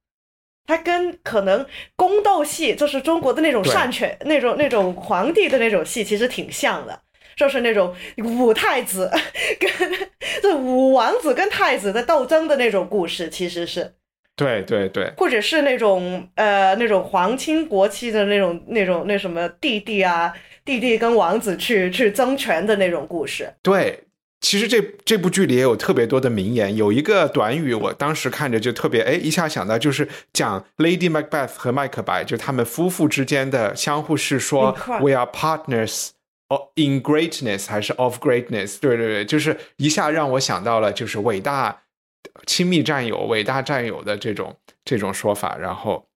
他跟可能宫斗戏，就是中国的那种善权、那种那种皇帝的那种戏，其实挺像的，就是那种武太子 跟 这武王子跟太子的斗争的那种故事，其实是对对对，或者是那种呃那种皇亲国戚的那种那种那什么弟弟啊，弟弟跟王子去去争权的那种故事。对，其实这这部剧里也有特别多的名言，有一个短语，我当时看着就特别哎一下想到，就是讲 Lady Macbeth 和麦克白，就他们夫妇之间的相互是说 We are partners in greatness 还是 of greatness？对对对，就是一下让我想到了就是伟大。亲密战友、伟大战友的这种这种说法，然后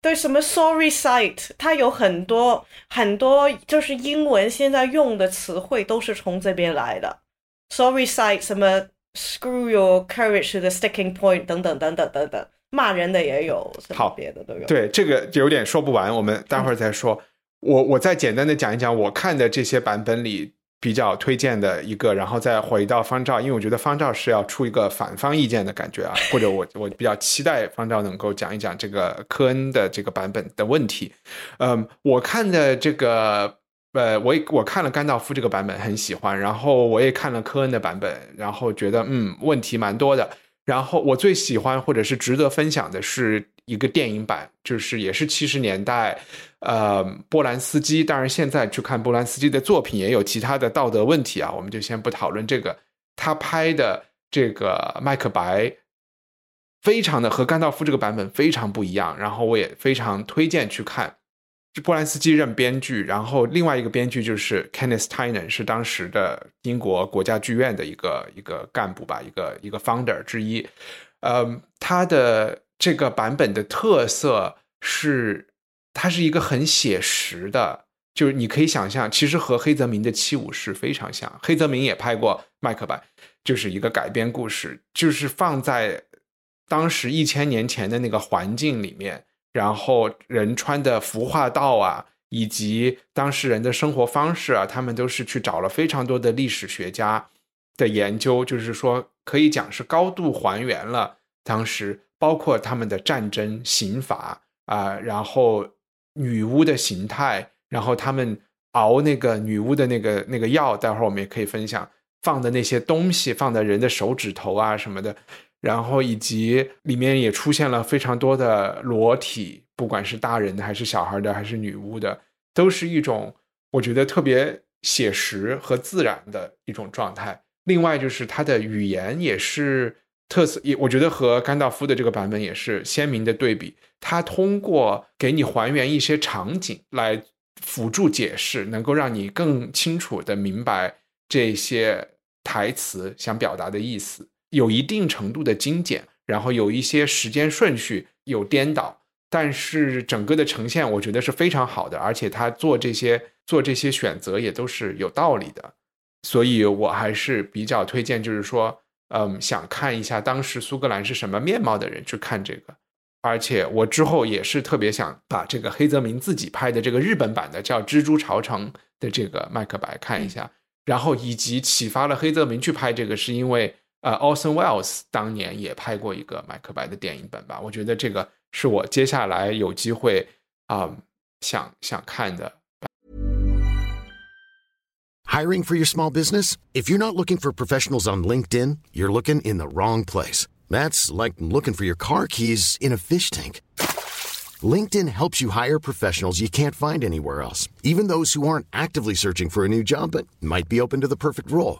对什么 sorry sight，它有很多很多，就是英文现在用的词汇都是从这边来的。sorry sight，什么 screw your courage to the sticking point，等等等等等等，骂人的也有，好别的都有。对，这个有点说不完，我们待会儿再说。我我再简单的讲一讲我看的这些版本里。比较推荐的一个，然后再回到方照，因为我觉得方照是要出一个反方意见的感觉啊，或者我我比较期待方照能够讲一讲这个科恩的这个版本的问题。嗯，我看的这个，呃，我也我看了甘道夫这个版本很喜欢，然后我也看了科恩的版本，然后觉得嗯问题蛮多的。然后我最喜欢或者是值得分享的是一个电影版，就是也是七十年代。呃，波兰斯基，当然现在去看波兰斯基的作品也有其他的道德问题啊，我们就先不讨论这个。他拍的这个《麦克白》，非常的和甘道夫这个版本非常不一样，然后我也非常推荐去看。波兰斯基任编剧，然后另外一个编剧就是 Kenneth Tynan，是当时的英国国家剧院的一个一个干部吧，一个一个 founder 之一。呃，他的这个版本的特色是。它是一个很写实的，就是你可以想象，其实和黑泽明的《七武士》非常像。黑泽明也拍过《麦克白》，就是一个改编故事，就是放在当时一千年前的那个环境里面，然后人穿的服化道啊，以及当事人的生活方式啊，他们都是去找了非常多的历史学家的研究，就是说可以讲是高度还原了当时包括他们的战争、刑法啊，然后。女巫的形态，然后他们熬那个女巫的那个那个药，待会儿我们也可以分享放的那些东西，放在人的手指头啊什么的，然后以及里面也出现了非常多的裸体，不管是大人的还是小孩的还是女巫的，都是一种我觉得特别写实和自然的一种状态。另外就是它的语言也是特色，也我觉得和甘道夫的这个版本也是鲜明的对比。他通过给你还原一些场景来辅助解释，能够让你更清楚的明白这些台词想表达的意思，有一定程度的精简，然后有一些时间顺序有颠倒，但是整个的呈现我觉得是非常好的，而且他做这些做这些选择也都是有道理的，所以我还是比较推荐，就是说，嗯，想看一下当时苏格兰是什么面貌的人去看这个。而且我之后也是特别想把这个黑泽明自己拍的这个日本版的叫《蜘蛛朝城》的这个麦克白看一下，然后以及启发了黑泽明去拍这个，是因为呃，Orson Welles 当年也拍过一个麦克白的电影本吧。我觉得这个是我接下来有机会啊想想看的。Hiring for your small business? If you're not looking for professionals on LinkedIn, you're looking in the wrong place. That's like looking for your car keys in a fish tank. LinkedIn helps you hire professionals you can't find anywhere else, even those who aren't actively searching for a new job but might be open to the perfect role.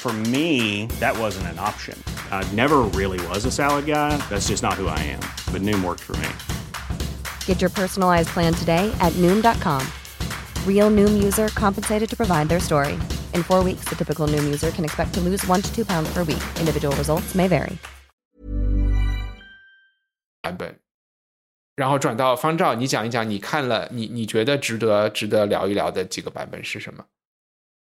For me, that wasn't an option. I never really was a salad guy. That's just not who I am. But Noom worked for me. Get your personalized plan today at Noom.com. Real Noom user compensated to provide their story. In four weeks, the typical Noom user can expect to lose one to two pounds per week. Individual results may vary. 版本然后转到方照，你讲一讲你看了你你觉得值得值得聊一聊的几个版本是什么？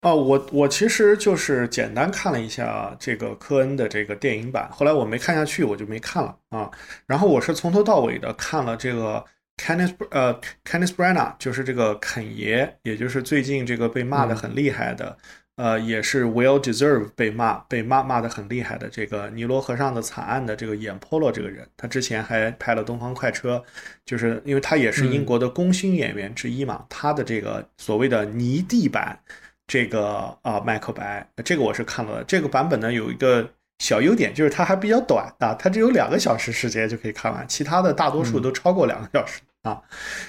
哦，我我其实就是简单看了一下这个科恩的这个电影版，后来我没看下去，我就没看了啊。然后我是从头到尾的看了这个 Kenneth 呃 Kenneth Branagh 就是这个肯爷，也就是最近这个被骂的很厉害的，呃，也是 well deserve 被骂被骂骂的很厉害的这个尼罗河上的惨案的这个演 Polo 这个人，他之前还拍了《东方快车》，就是因为他也是英国的功勋演员之一嘛，他的这个所谓的泥地版这个啊麦克白，这个我是看了，这个版本呢有一个。小优点就是它还比较短啊，它只有两个小时时间就可以看完，其他的大多数都超过两个小时啊。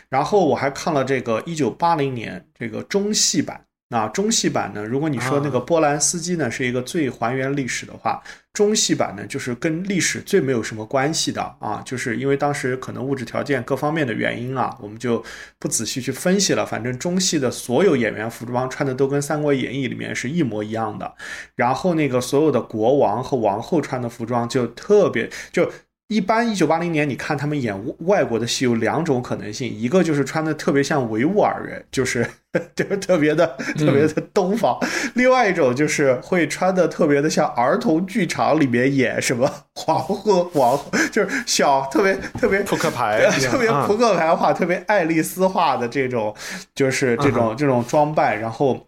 然后我还看了这个一九八零年这个中戏版。那中戏版呢？如果你说那个波兰斯基呢是一个最还原历史的话，中戏版呢就是跟历史最没有什么关系的啊，就是因为当时可能物质条件各方面的原因啊，我们就不仔细去分析了。反正中戏的所有演员服装穿的都跟《三国演义》里面是一模一样的，然后那个所有的国王和王后穿的服装就特别就。一般一九八零年，你看他们演外国的戏有两种可能性，一个就是穿的特别像维吾尔人，就是 就是特别的特别的东方；另外一种就是会穿的特别的像儿童剧场里面演什么皇后王，就是小特别特别扑克牌，特别扑克牌化、特别爱丽丝化的这种，就是这种这种装扮，然后。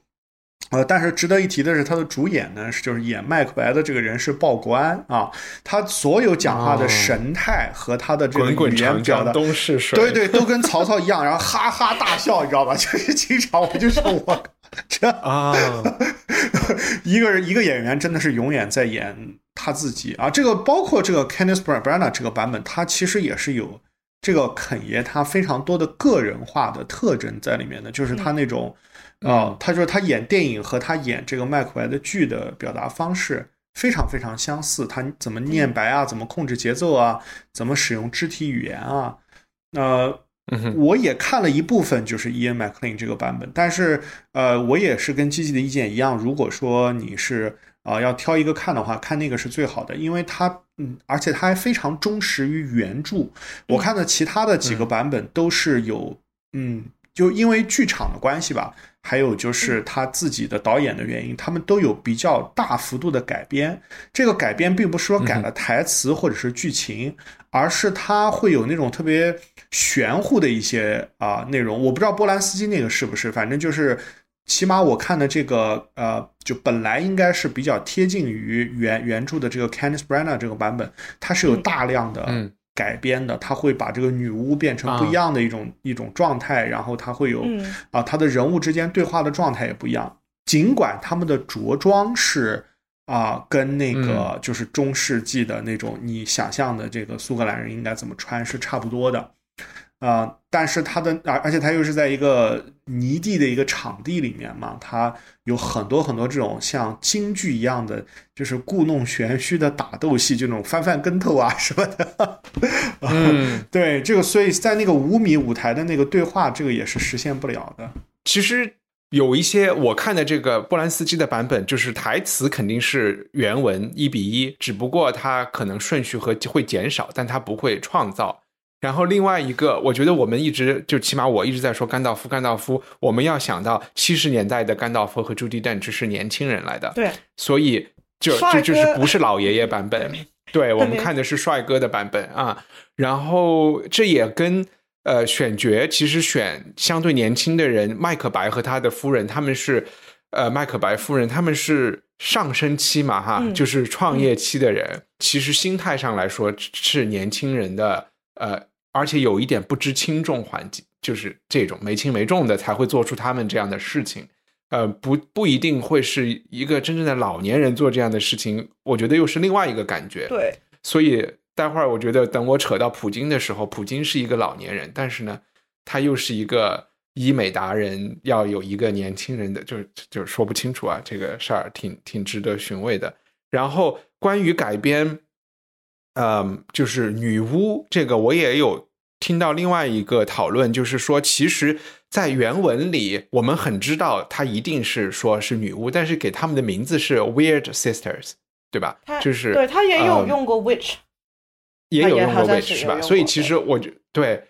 呃，但是值得一提的是，他的主演呢，是就是演麦克白的这个人是鲍国安啊，他所有讲话的神态和他的这个语言表达，对对，都跟曹操一样，然后哈哈大笑，你知道吧？就是经常我就说我这啊，一个人一个演员真的是永远在演他自己啊。这个包括这个 Kenneth Branagh 这个版本，他其实也是有这个肯爷他非常多的个人化的特征在里面的，就是他那种。啊，他说他演电影和他演这个麦克白的剧的表达方式非常非常相似，他怎么念白啊，怎么控制节奏啊，怎么使用肢体语言啊，呃，我也看了一部分，就是 Ian McLean 这个版本，但是呃，我也是跟积极的意见一样，如果说你是啊要挑一个看的话，看那个是最好的，因为它嗯，而且它还非常忠实于原著。我看的其他的几个版本都是有嗯，就因为剧场的关系吧。还有就是他自己的导演的原因，他们都有比较大幅度的改编。这个改编并不是说改了台词或者是剧情，而是他会有那种特别玄乎的一些啊内容。我不知道波兰斯基那个是不是，反正就是起码我看的这个呃，就本来应该是比较贴近于原原著的这个 Kenneth Branagh 这个版本，它是有大量的。改编的，他会把这个女巫变成不一样的一种一种状态，然后他会有啊，他的人物之间对话的状态也不一样。尽管他们的着装是啊，跟那个就是中世纪的那种你想象的这个苏格兰人应该怎么穿是差不多的。啊，但是它的而而且它又是在一个泥地的一个场地里面嘛，它有很多很多这种像京剧一样的，就是故弄玄虚的打斗戏，这种翻翻跟头啊什么的。嗯，对，这个所以在那个五米舞台的那个对话，这个也是实现不了的。其实有一些我看的这个波兰斯基的版本，就是台词肯定是原文一比一，只不过它可能顺序和会减少，但它不会创造。然后另外一个，我觉得我们一直就起码我一直在说甘道夫，甘道夫，我们要想到七十年代的甘道夫和朱迪邓只是年轻人来的，对，所以就这就是不是老爷爷版本，对。我们看的是帅哥的版本啊。然后这也跟呃选角其实选相对年轻的人，麦克白和他的夫人他们是呃麦克白夫人他们是上升期嘛哈，就是创业期的人，其实心态上来说是年轻人的呃。而且有一点不知轻重缓急，就是这种没轻没重的才会做出他们这样的事情，呃，不不一定会是一个真正的老年人做这样的事情，我觉得又是另外一个感觉。对，所以待会儿我觉得等我扯到普京的时候，普京是一个老年人，但是呢，他又是一个医美达人，要有一个年轻人的，就就说不清楚啊，这个事儿挺挺值得寻味的。然后关于改编。嗯，就是女巫这个，我也有听到另外一个讨论，就是说，其实，在原文里，我们很知道她一定是说是女巫，但是给他们的名字是 Weird Sisters，对吧？就是对她也有用过 Witch，也有用过 Witch 是吧？所以其实我就对，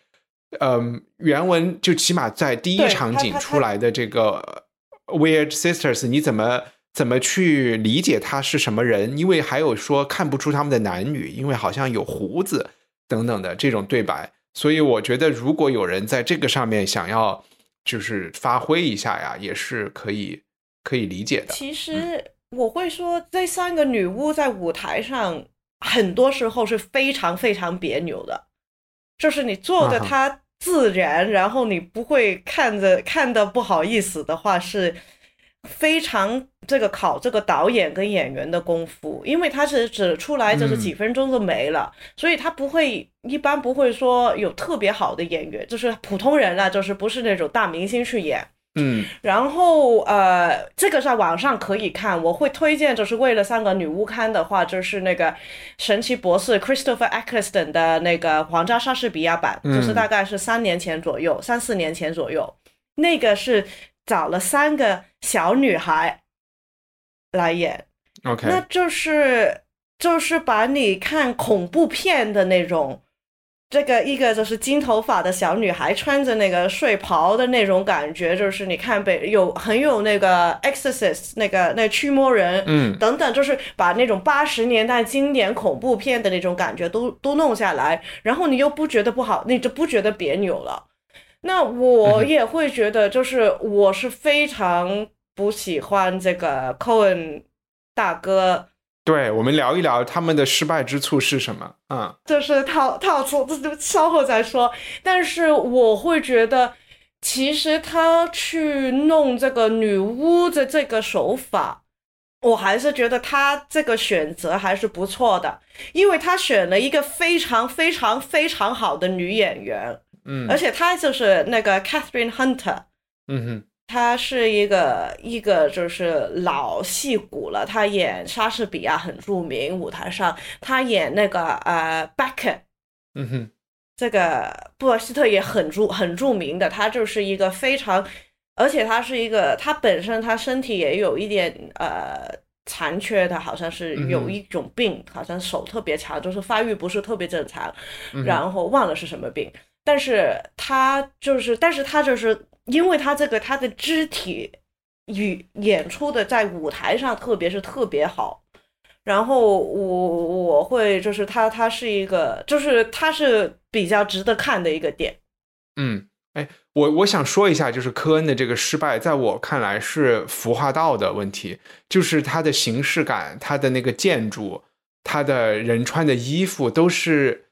嗯，原文就起码在第一场景出来的这个 Weird Sisters，你怎么？怎么去理解他是什么人？因为还有说看不出他们的男女，因为好像有胡子等等的这种对白。所以我觉得，如果有人在这个上面想要就是发挥一下呀，也是可以可以理解的。其实我会说，这三个女巫在舞台上很多时候是非常非常别扭的，就是你做的她自然，然后你不会看着看的不好意思的话是。非常这个考这个导演跟演员的功夫，因为他是只出来就是几分钟就没了，所以他不会一般不会说有特别好的演员，就是普通人啊，就是不是那种大明星去演。嗯，然后呃，这个在网上可以看，我会推荐，就是为了三个女巫看的话，就是那个神奇博士 Christopher Eccleston 的那个皇家莎士比亚版，就是大概是三年前左右，三四年前左右，那个是。找了三个小女孩来演，OK，那就是就是把你看恐怖片的那种，这个一个就是金头发的小女孩穿着那个睡袍的那种感觉，就是你看北有很有那个 Exorcist 那个那驱魔人，嗯，等等，就是把那种八十年代经典恐怖片的那种感觉都都弄下来，然后你又不觉得不好，你就不觉得别扭了。那我也会觉得，就是我是非常不喜欢这个 Cohen 大哥。对，我们聊一聊他们的失败之处是什么？嗯，就是套套出，稍后再说。但是我会觉得，其实他去弄这个女巫的这个手法，我还是觉得他这个选择还是不错的，因为他选了一个非常非常非常好的女演员。嗯，而且他就是那个 Catherine Hunter，嗯哼，他是一个一个就是老戏骨了，他演莎士比亚很著名，舞台上他演那个呃 Beckett，嗯哼，这个布尔希特也很著很著名的，他就是一个非常，而且他是一个，他本身他身体也有一点呃残缺的，好像是有一种病，好像手特别长，就是发育不是特别正常，然后忘了是什么病。但是他就是，但是他就是因为他这个他的肢体与演出的在舞台上，特别是特别好。然后我我会就是他他是一个，就是他是比较值得看的一个点。嗯，哎，我我想说一下，就是科恩的这个失败，在我看来是服化道的问题，就是他的形式感，他的那个建筑，他的人穿的衣服都是。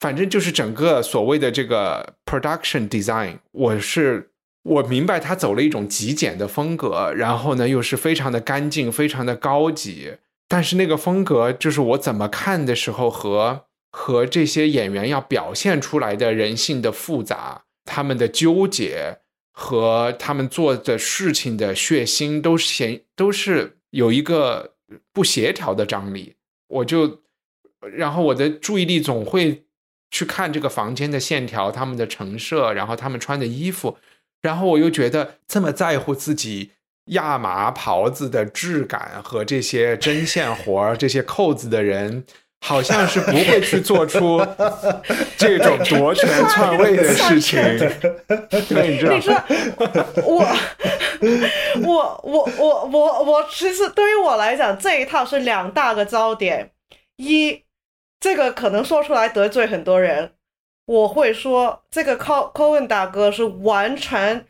反正就是整个所谓的这个 production design，我是我明白他走了一种极简的风格，然后呢又是非常的干净、非常的高级，但是那个风格就是我怎么看的时候和和这些演员要表现出来的人性的复杂、他们的纠结和他们做的事情的血腥，都显都是有一个不协调的张力，我就然后我的注意力总会。去看这个房间的线条，他们的陈设，然后他们穿的衣服，然后我又觉得这么在乎自己亚麻袍子的质感和这些针线活这些扣子的人，好像是不会去做出这种夺权篡位的事情。对，你知道？我我我我我我，其实对于我来讲，这一套是两大个焦点，一。这个可能说出来得罪很多人，我会说这个 Co Cohen 大哥是完全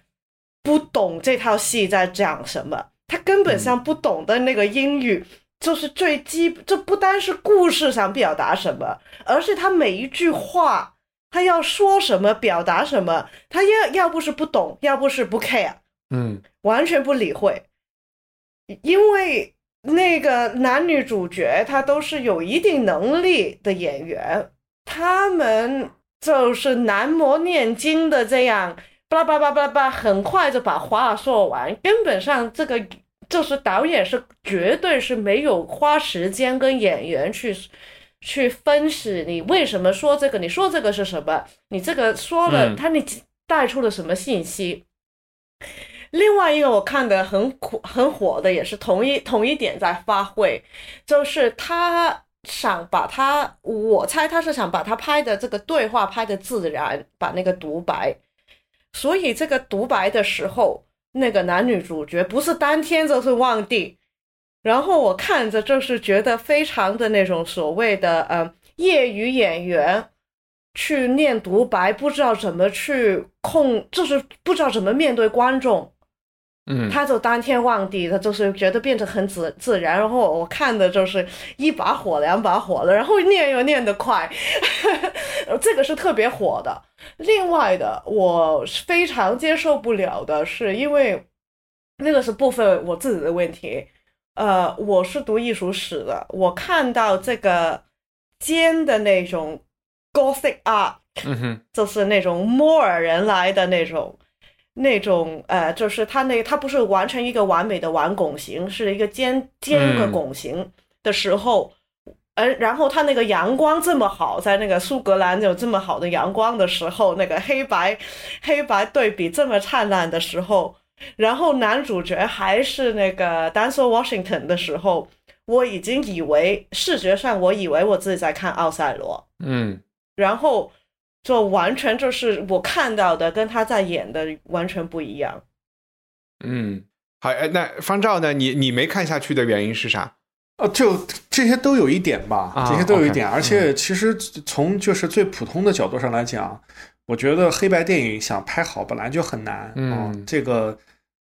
不懂这套戏在讲什么，他根本上不懂的那个英语，就是最基，这不单是故事想表达什么，而是他每一句话他要说什么，表达什么，他要要不是不懂，要不是不 care，嗯，完全不理会，因为。那个男女主角他都是有一定能力的演员，他们就是男模念经的这样，巴拉巴拉巴拉巴拉，很快就把话说完。根本上这个就是导演是绝对是没有花时间跟演员去去分析你为什么说这个，你说这个是什么，你这个说了他你带出了什么信息。另外一个我看的很火很火的，也是同一同一点在发挥，就是他想把他，我猜他是想把他拍的这个对话拍的自然，把那个独白，所以这个独白的时候，那个男女主角不是当天就是忘地，然后我看着就是觉得非常的那种所谓的呃业余演员。去念独白，不知道怎么去控，就是不知道怎么面对观众。嗯，他就当天忘地，他就是觉得变得很自自然。然后我看的就是一把火两把火的，然后念又念得快，这个是特别火的。另外的，我非常接受不了的是，因为那个是部分我自己的问题。呃，我是读艺术史的，我看到这个尖的那种 Gothic art，嗯哼，就是那种摩尔人来的那种。那种呃，就是它那它不是完成一个完美的完拱形，是一个尖尖个拱形的时候，呃，然后它那个阳光这么好，在那个苏格兰有这么好的阳光的时候，那个黑白 黑白对比这么灿烂的时候，然后男主角还是那个 Denzel Washington 的时候，我已经以为视觉上我以为我自己在看奥赛罗，嗯，然后。就完全就是我看到的，跟他在演的完全不一样。嗯，好，哎，那方照呢？你你没看下去的原因是啥？呃，就这些都有一点吧，这些都有一点。而且其实从就是最普通的角度上来讲，我觉得黑白电影想拍好本来就很难。嗯，这个，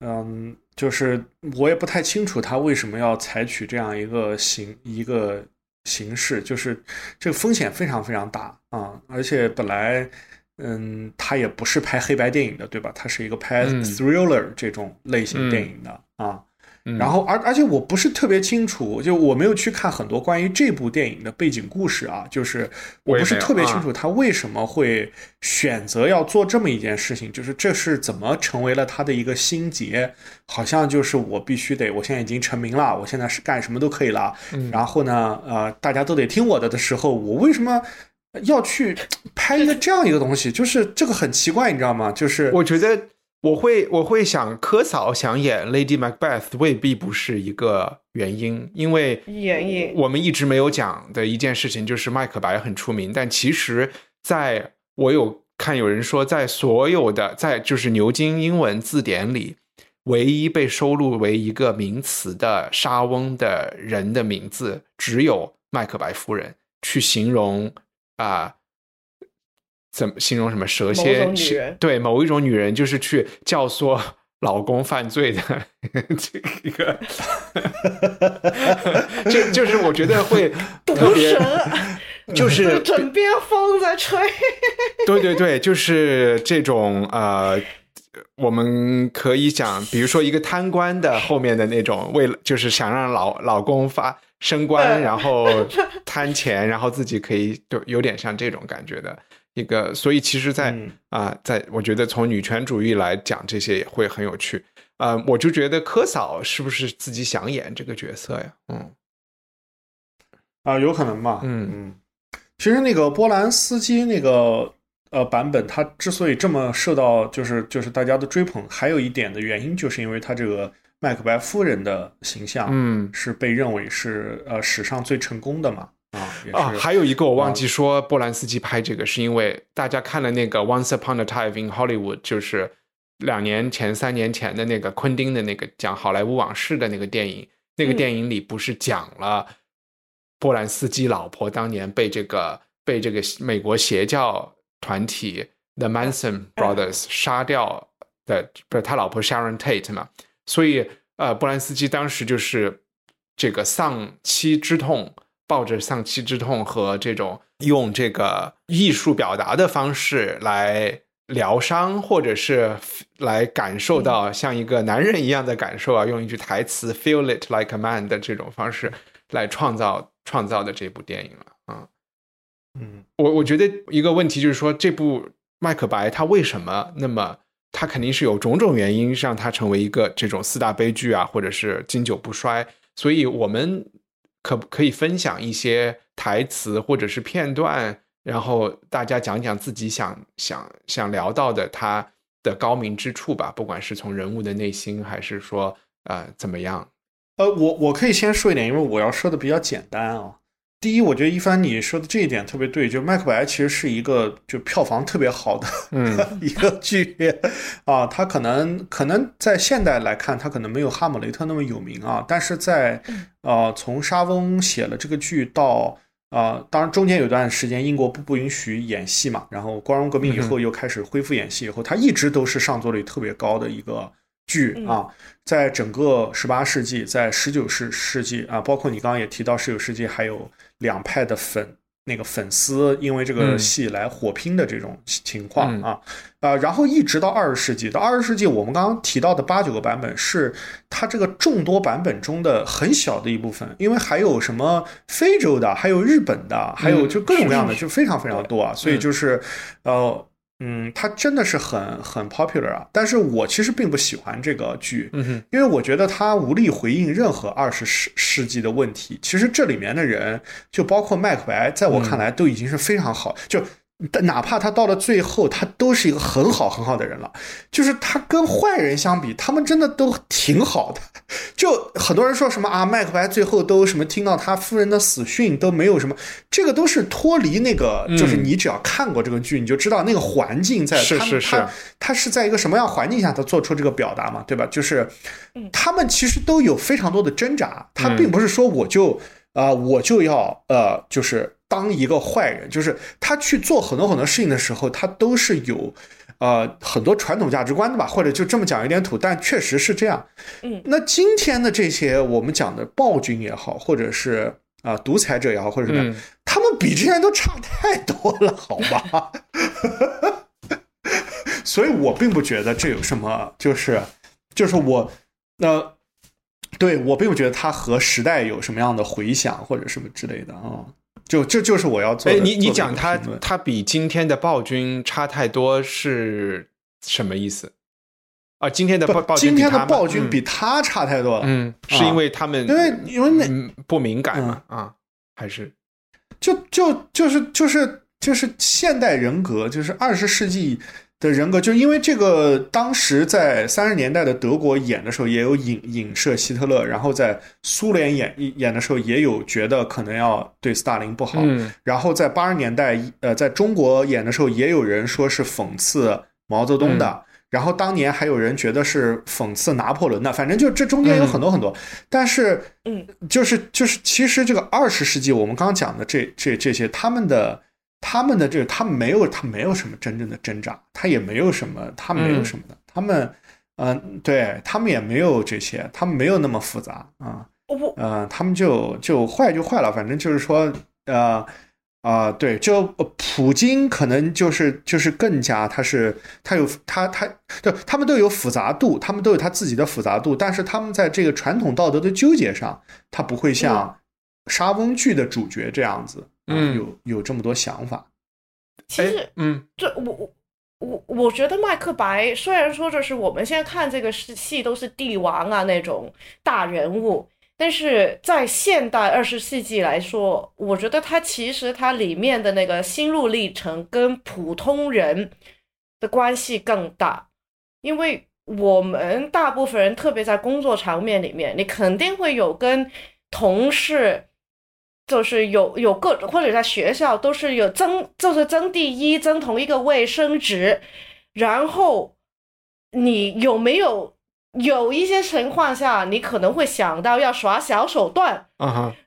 嗯，就是我也不太清楚他为什么要采取这样一个形一个。形式就是这个风险非常非常大啊，而且本来嗯，他也不是拍黑白电影的，对吧？他是一个拍 thriller 这种类型电影的啊。然后，而而且我不是特别清楚，就我没有去看很多关于这部电影的背景故事啊，就是我不是特别清楚他为什么会选择要做这么一件事情，就是这是怎么成为了他的一个心结，好像就是我必须得，我现在已经成名了，我现在是干什么都可以了，然后呢，呃，大家都得听我的的时候，我为什么要去拍一个这样一个东西？就是这个很奇怪，你知道吗？就是我觉得。我会我会想，科嫂想演 Lady Macbeth 未必不是一个原因，因为原因我们一直没有讲的一件事情就是麦克白很出名，但其实在我有看有人说，在所有的在就是牛津英文字典里，唯一被收录为一个名词的莎翁的人的名字，只有麦克白夫人去形容啊。怎么形容什么蛇蝎？对，某一种女人就是去教唆老公犯罪的 这一个，就就是我觉得会特别，就是枕边风在吹。对对对，就是这种呃，我们可以讲，比如说一个贪官的后面的那种，为了就是想让老老公发升官，然后贪钱，然后自己可以就有点像这种感觉的。一个，所以其实，在啊，在我觉得从女权主义来讲，这些也会很有趣。呃，我就觉得柯嫂是不是自己想演这个角色呀？嗯，啊，有可能吧。嗯嗯，其实那个波兰斯基那个呃版本，他之所以这么受到就是就是大家的追捧，还有一点的原因，就是因为他这个麦克白夫人的形象，嗯，是被认为是呃史上最成功的嘛。啊啊，还有一个我忘记说，波兰斯基拍这个是因为大家看了那个《Once Upon a Time in Hollywood》，就是两年前、三年前的那个昆汀的那个讲好莱坞往事的那个电影。那个电影里不是讲了波兰斯基老婆当年被这个被这个美国邪教团体 The Manson Brothers 杀掉的，不是他老婆 Sharon Tate 嘛？所以呃，波兰斯基当时就是这个丧妻之痛。抱着丧妻之痛和这种用这个艺术表达的方式来疗伤，或者是来感受到像一个男人一样的感受啊，用一句台词 “feel it like a man” 的这种方式来创造创造的这部电影了啊。嗯，我我觉得一个问题就是说，这部《麦克白》它为什么那么，他肯定是有种种原因让他成为一个这种四大悲剧啊，或者是经久不衰，所以我们。可不可以分享一些台词或者是片段，然后大家讲讲自己想想想聊到的他的高明之处吧？不管是从人物的内心，还是说呃怎么样？呃，我我可以先说一点，因为我要说的比较简单啊。第一，我觉得一帆你说的这一点特别对，就《麦克白》其实是一个就票房特别好的 一个剧啊。它可能可能在现代来看，它可能没有《哈姆雷特》那么有名啊。但是在呃从沙翁写了这个剧到啊，当然中间有段时间英国不不允许演戏嘛，然后光荣革命以后又开始恢复演戏，以后它一直都是上座率特别高的一个剧啊，在整个十八世纪，在十九世世纪啊，包括你刚刚也提到十九世纪还有两派的粉。那个粉丝因为这个戏来火拼的这种情况啊，呃，然后一直到二十世纪，到二十世纪，我们刚刚提到的八九个版本是它这个众多版本中的很小的一部分，因为还有什么非洲的，还有日本的，还有就各种各样的，就非常非常多啊，所以就是呃。嗯，它真的是很很 popular 啊，但是我其实并不喜欢这个剧，嗯因为我觉得它无力回应任何二十世世纪的问题。其实这里面的人，就包括麦克白，在我看来都已经是非常好，就。哪怕他到了最后，他都是一个很好很好的人了。就是他跟坏人相比，他们真的都挺好的。就很多人说什么啊，麦克白最后都什么听到他夫人的死讯都没有什么，这个都是脱离那个，就是你只要看过这个剧，你就知道那个环境在是是是，他是在一个什么样环境下他做出这个表达嘛，对吧？就是他们其实都有非常多的挣扎，他并不是说我就啊我就要呃就是。当一个坏人，就是他去做很多很多事情的时候，他都是有，呃，很多传统价值观的吧，或者就这么讲有点土，但确实是这样。嗯，那今天的这些我们讲的暴君也好，或者是啊独裁者也好，或者什么，他们比这些人都差太多了，好吧？所以我并不觉得这有什么，就是就是我那对我并不觉得他和时代有什么样的回响或者什么之类的啊。就这就是我要做。哎，你你讲他他比今天的暴君差太多是什么意思？啊，今天的暴今天的暴君比他差太多了。嗯，是因为他们因为因为那不敏感嘛啊？还是就就就是就是就是现代人格，就是二十世纪。的人格，就因为这个，当时在三十年代的德国演的时候，也有影影射希特勒；然后在苏联演演的时候，也有觉得可能要对斯大林不好。然后在八十年代，呃，在中国演的时候，也有人说是讽刺毛泽东的。然后当年还有人觉得是讽刺拿破仑的。反正就这中间有很多很多。但是，嗯，就是就是，其实这个二十世纪我们刚讲的这这这些，他们的。他们的这个，他没有，他没有什么真正的挣扎，他也没有什么，他没有什么的，他们，嗯，对他们也没有这些，他们没有那么复杂啊，嗯，他们就就坏就坏了，反正就是说，呃，啊，对，就普京可能就是就是更加，他是他有他他，就他们都有复杂度，他们都有他自己的复杂度，但是他们在这个传统道德的纠结上，他不会像沙翁剧的主角这样子。嗯，有有这么多想法。其实，嗯，这我我我我觉得麦克白虽然说就是我们现在看这个戏都是帝王啊那种大人物，但是在现代二十世纪来说，我觉得他其实他里面的那个心路历程跟普通人的关系更大，因为我们大部分人，特别在工作场面里面，你肯定会有跟同事。就是有有各或者在学校都是有争，就是争第一，争同一个位升职，然后你有没有有一些情况下，你可能会想到要耍小手段，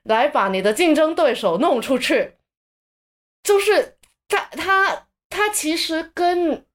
来把你的竞争对手弄出去，就是他他他其实跟。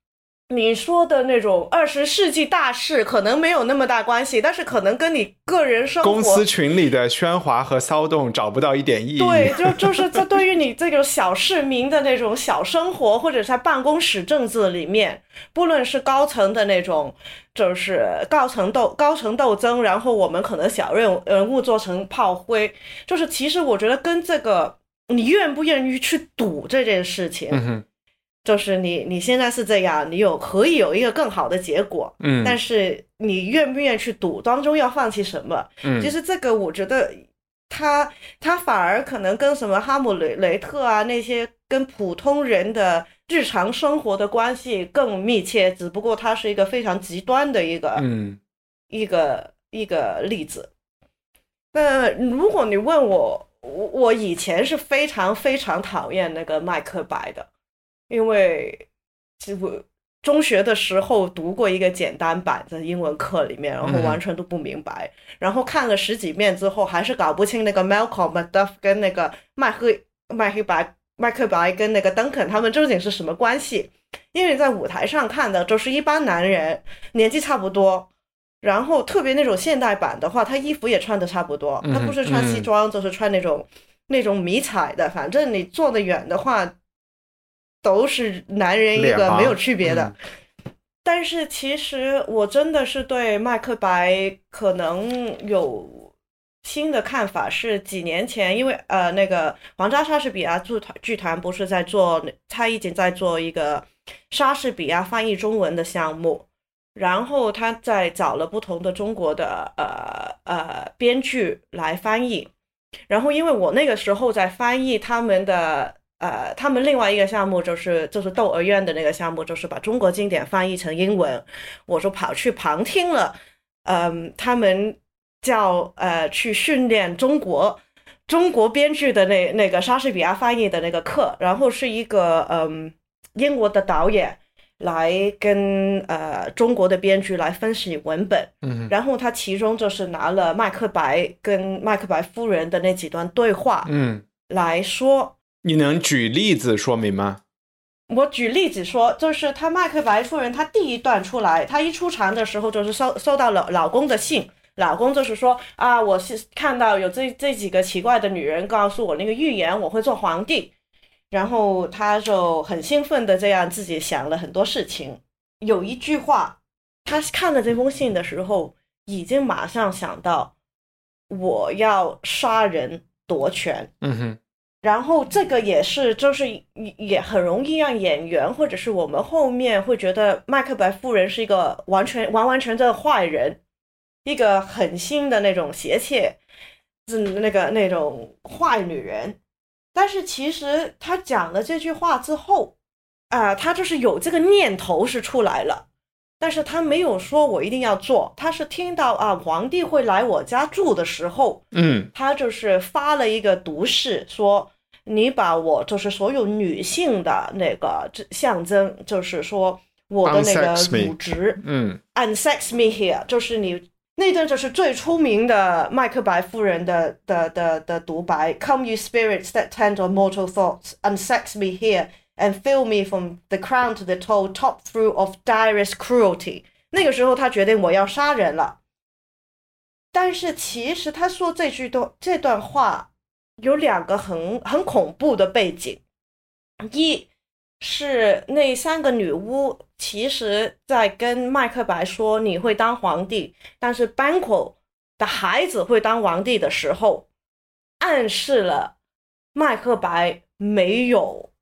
你说的那种二十世纪大事可能没有那么大关系，但是可能跟你个人生活、公司群里的喧哗和骚动找不到一点意义。对，就就是这对于你这种小市民的那种小生活，或者在办公室政治里面，不论是高层的那种，就是高层斗高层斗争，然后我们可能小人人物做成炮灰，就是其实我觉得跟这个你愿不愿意去赌这件事情。就是你，你现在是这样，你有可以有一个更好的结果，嗯，但是你愿不愿意去赌当中要放弃什么？嗯，其实这个我觉得他他反而可能跟什么哈姆雷雷特啊那些跟普通人的日常生活的关系更密切，只不过他是一个非常极端的一个，嗯，一个一个例子。那如果你问我，我我以前是非常非常讨厌那个麦克白的。因为其实我中学的时候读过一个简单版的英文课里面，然后完全都不明白，然后看了十几遍之后，还是搞不清那个 Malcolm Macduff 跟那个麦黑麦黑白麦克白跟那个邓肯他们究竟是什么关系？因为在舞台上看的都是一般男人，年纪差不多。然后特别那种现代版的话，他衣服也穿的差不多，他不是穿西装，就是穿那种那种迷彩的。反正你坐得远的话，都是男人一个没有区别的。但是其实我真的是对麦克白可能有新的看法，是几年前，因为呃那个皇家莎士比亚剧团剧团不是在做，他已经在做一个莎士比亚翻译中文的项目。然后他在找了不同的中国的呃呃编剧来翻译，然后因为我那个时候在翻译他们的呃他们另外一个项目就是就是窦娥冤的那个项目，就是把中国经典翻译成英文，我就跑去旁听了，嗯，他们叫呃去训练中国中国编剧的那那个莎士比亚翻译的那个课，然后是一个嗯英国的导演。来跟呃中国的编剧来分析文本，嗯，然后他其中就是拿了麦克白跟麦克白夫人的那几段对话，嗯，来说。你能举例子说明吗？我举例子说，就是他麦克白夫人，她第一段出来，她一出场的时候就是收收到了老公的信，老公就是说啊，我是看到有这这几个奇怪的女人告诉我那个预言，我会做皇帝。然后他就很兴奋的这样自己想了很多事情。有一句话，他看了这封信的时候，已经马上想到我要杀人夺权。嗯哼。然后这个也是，就是也很容易让演员或者是我们后面会觉得麦克白夫人是一个完全完完全全的坏人，一个狠心的那种邪妾，是，那个那种坏女人。但是其实他讲了这句话之后，啊，他就是有这个念头是出来了，但是他没有说我一定要做，他是听到啊皇帝会来我家住的时候，嗯，他就是发了一个毒誓，说你把我就是所有女性的那个象征，就是说我的那个乳汁，嗯，unsex me here，就是你。那段就是最出名的麦克白夫人的的的的独白。：“Come, you spirits that tend on mortal thoughts, unsex me here and fill me from the crown to the toe, top through of direst cruelty。”那个时候，他决定我要杀人了。但是其实他说这句都这段话有两个很很恐怖的背景，一。是那三个女巫，其实在跟麦克白说你会当皇帝，但是 Banquo 的孩子会当皇帝的时候，暗示了麦克白没有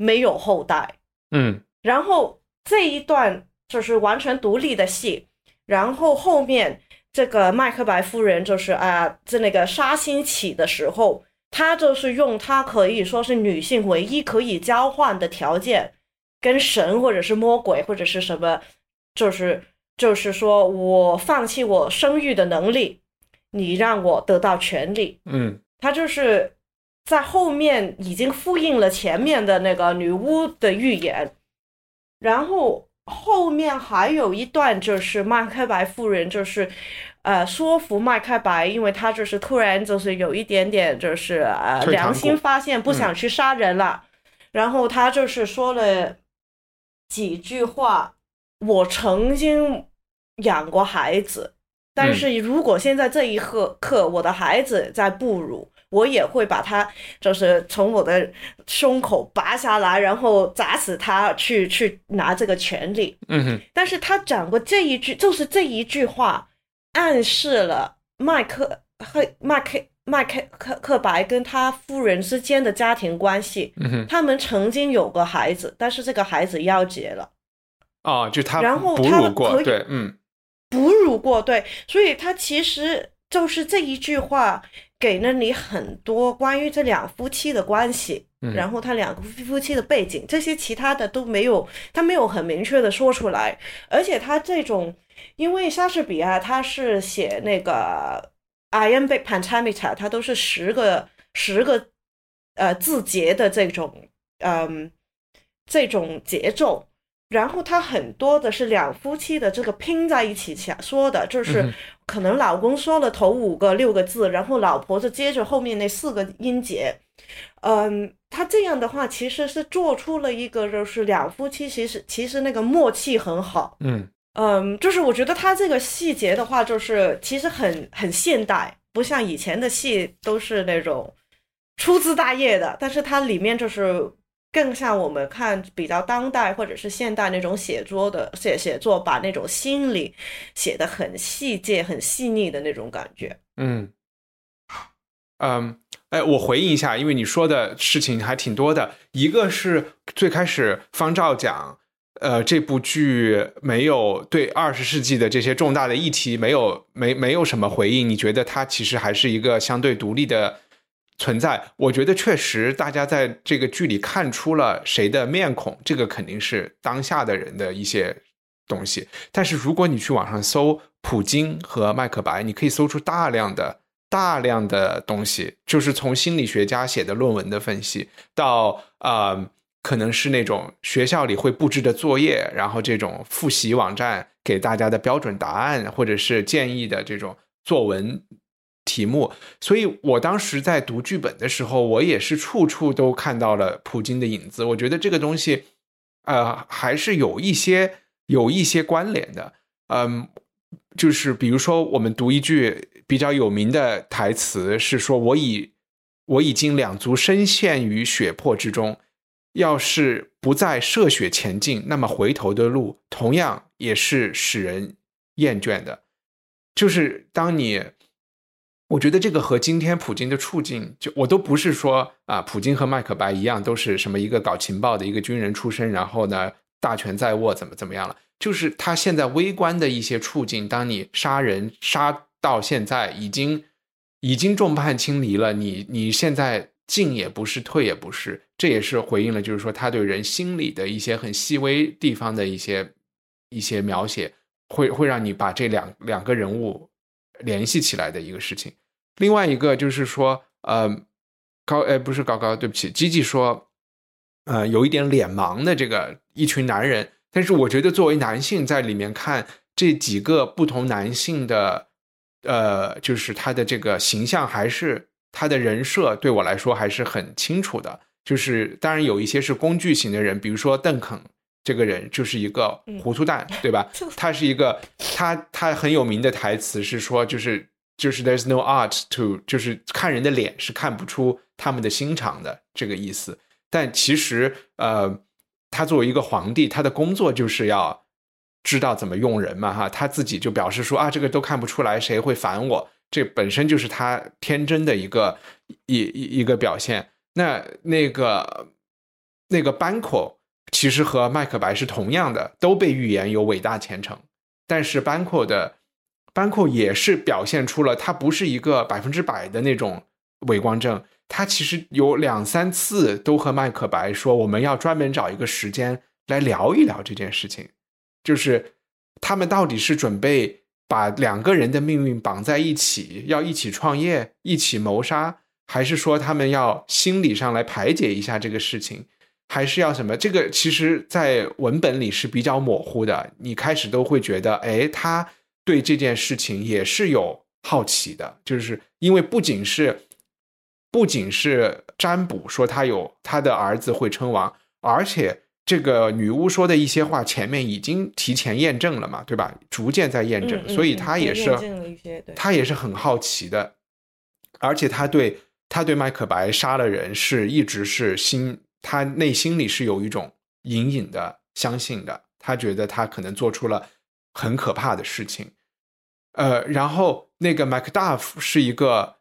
没有后代。嗯，然后这一段就是完全独立的戏，然后后面这个麦克白夫人就是啊，在那个杀心起的时候。她就是用她可以说是女性唯一可以交换的条件，跟神或者是魔鬼或者是什么，就是就是说我放弃我生育的能力，你让我得到权利。嗯，她就是在后面已经复印了前面的那个女巫的预言，然后后面还有一段就是麦克白夫人就是。呃，说服麦克白，因为他就是突然就是有一点点就是呃良心发现，不想去杀人了。然后他就是说了几句话：“我曾经养过孩子，但是如果现在这一刻刻我的孩子在哺乳，我也会把他就是从我的胸口拔下来，然后砸死他，去去拿这个权利。”嗯哼。但是他讲过这一句，就是这一句话。暗示了麦克和麦克麦克克克白跟他夫人之间的家庭关系。他们曾经有个孩子，但是这个孩子夭折了。哦，就他然后他可以，对，嗯，哺乳过，对，所以他其实就是这一句话给了你很多关于这两夫妻的关系，然后他两个夫妻的背景，这些其他的都没有，他没有很明确的说出来，而且他这种。因为莎士比亚他是写那个 iambic pentameter，他都是十个十个呃字节的这种嗯这种节奏，然后他很多的是两夫妻的这个拼在一起想说的，就是可能老公说了头五个六个字，然后老婆就接着后面那四个音节。嗯，他这样的话其实是做出了一个，就是两夫妻其实其实那个默契很好。嗯嗯，就是我觉得他这个细节的话，就是其实很很现代，不像以前的戏都是那种粗枝大叶的，但是它里面就是更像我们看比较当代或者是现代那种写作的写写作，把那种心理写的很细节、很细腻的那种感觉。嗯嗯，哎，我回应一下，因为你说的事情还挺多的。一个是最开始方照讲，呃，这部剧没有对二十世纪的这些重大的议题没有没没有什么回应，你觉得它其实还是一个相对独立的存在？我觉得确实，大家在这个剧里看出了谁的面孔，这个肯定是当下的人的一些东西。但是如果你去网上搜普京和麦克白，你可以搜出大量的。大量的东西，就是从心理学家写的论文的分析，到啊，可能是那种学校里会布置的作业，然后这种复习网站给大家的标准答案，或者是建议的这种作文题目。所以我当时在读剧本的时候，我也是处处都看到了普京的影子。我觉得这个东西，呃，还是有一些有一些关联的。嗯，就是比如说，我们读一句。比较有名的台词是说：“我已我已经两足深陷于血泊之中，要是不再涉血前进，那么回头的路同样也是使人厌倦的。”就是当你，我觉得这个和今天普京的处境，就我都不是说啊，普京和麦克白一样，都是什么一个搞情报的一个军人出身，然后呢大权在握，怎么怎么样了？就是他现在微观的一些处境，当你杀人杀。到现在已经已经众叛亲离了，你你现在进也不是，退也不是，这也是回应了，就是说他对人心理的一些很细微地方的一些一些描写，会会让你把这两两个人物联系起来的一个事情。另外一个就是说，呃，高呃不是高高，对不起，吉吉说，呃，有一点脸盲的这个一群男人，但是我觉得作为男性在里面看这几个不同男性的。呃，就是他的这个形象，还是他的人设，对我来说还是很清楚的。就是当然有一些是工具型的人，比如说邓肯这个人就是一个糊涂蛋，对吧？他是一个，他他很有名的台词是说，就是就是 There's no art to，就是看人的脸是看不出他们的心肠的这个意思。但其实，呃，他作为一个皇帝，他的工作就是要。知道怎么用人嘛？哈，他自己就表示说啊，这个都看不出来，谁会烦我？这本身就是他天真的一个一一一个表现。那那个那个班口其实和麦克白是同样的，都被预言有伟大前程。但是班口的班口也是表现出了他不是一个百分之百的那种伪光正。他其实有两三次都和麦克白说，我们要专门找一个时间来聊一聊这件事情。就是他们到底是准备把两个人的命运绑在一起，要一起创业、一起谋杀，还是说他们要心理上来排解一下这个事情，还是要什么？这个其实，在文本里是比较模糊的。你开始都会觉得，哎，他对这件事情也是有好奇的，就是因为不仅是不仅是占卜说他有他的儿子会称王，而且。这个女巫说的一些话，前面已经提前验证了嘛，对吧？逐渐在验证，所以他也是，他也是很好奇的，而且他对他对麦克白杀了人是一直是心，他内心里是有一种隐隐的相信的，他觉得他可能做出了很可怕的事情，呃，然后那个 Macduff 是一个，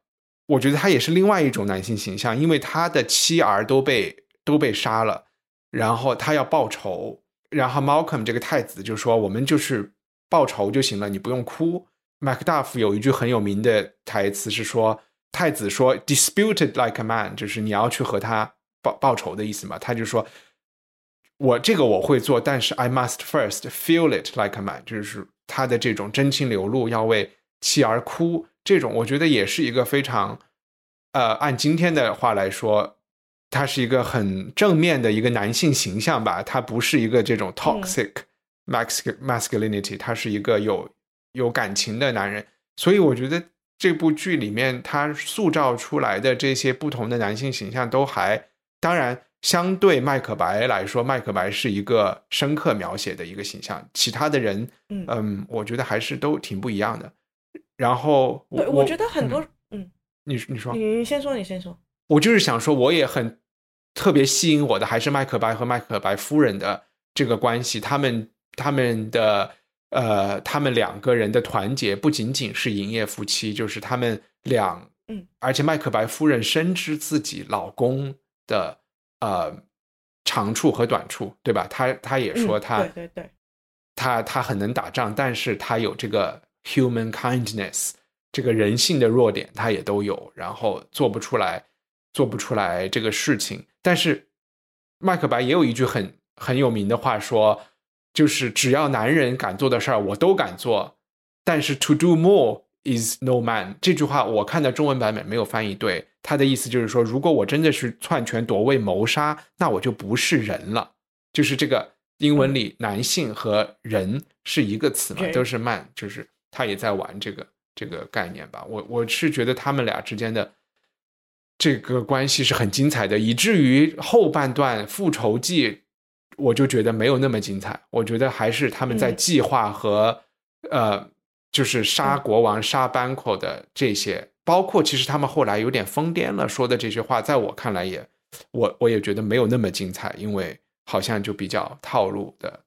我觉得他也是另外一种男性形象，因为他的妻儿都被都被杀了。然后他要报仇，然后 Malcolm 这个太子就说：“我们就是报仇就行了，你不用哭。” Macduff 有一句很有名的台词是说：“太子说 ‘disputed like a man’，就是你要去和他报报仇的意思嘛。”他就说：“我这个我会做，但是 I must first feel it like a man。”就是他的这种真情流露，要为妻儿哭，这种我觉得也是一个非常，呃，按今天的话来说。他是一个很正面的一个男性形象吧，他不是一个这种 toxic masculinity，他是一个有有感情的男人，所以我觉得这部剧里面他塑造出来的这些不同的男性形象都还，当然相对麦克白来说，麦克白是一个深刻描写的一个形象，其他的人，嗯，我觉得还是都挺不一样的。然后我我觉得很多，嗯，你你说，你先说，你先说。我就是想说，我也很特别吸引我的，还是麦克白和麦克白夫人的这个关系。他们他们的呃，他们两个人的团结不仅仅是营业夫妻，就是他们两嗯，而且麦克白夫人深知自己老公的呃长处和短处，对吧？他他也说他对对对，他他很能打仗，但是他有这个 human kindness 这个人性的弱点，他也都有，然后做不出来。做不出来这个事情，但是麦克白也有一句很很有名的话，说就是只要男人敢做的事儿，我都敢做。但是 to do more is no man 这句话，我看的中文版本没有翻译对，他的意思就是说，如果我真的是篡权夺位谋杀，那我就不是人了。就是这个英文里男性和人是一个词嘛，都是 man，就是他也在玩这个这个概念吧。我我是觉得他们俩之间的。这个关系是很精彩的，以至于后半段复仇记，我就觉得没有那么精彩。我觉得还是他们在计划和呃，就是杀国王、杀 Banco 的这些，包括其实他们后来有点疯癫了说的这些话，在我看来也，我我也觉得没有那么精彩，因为好像就比较套路的。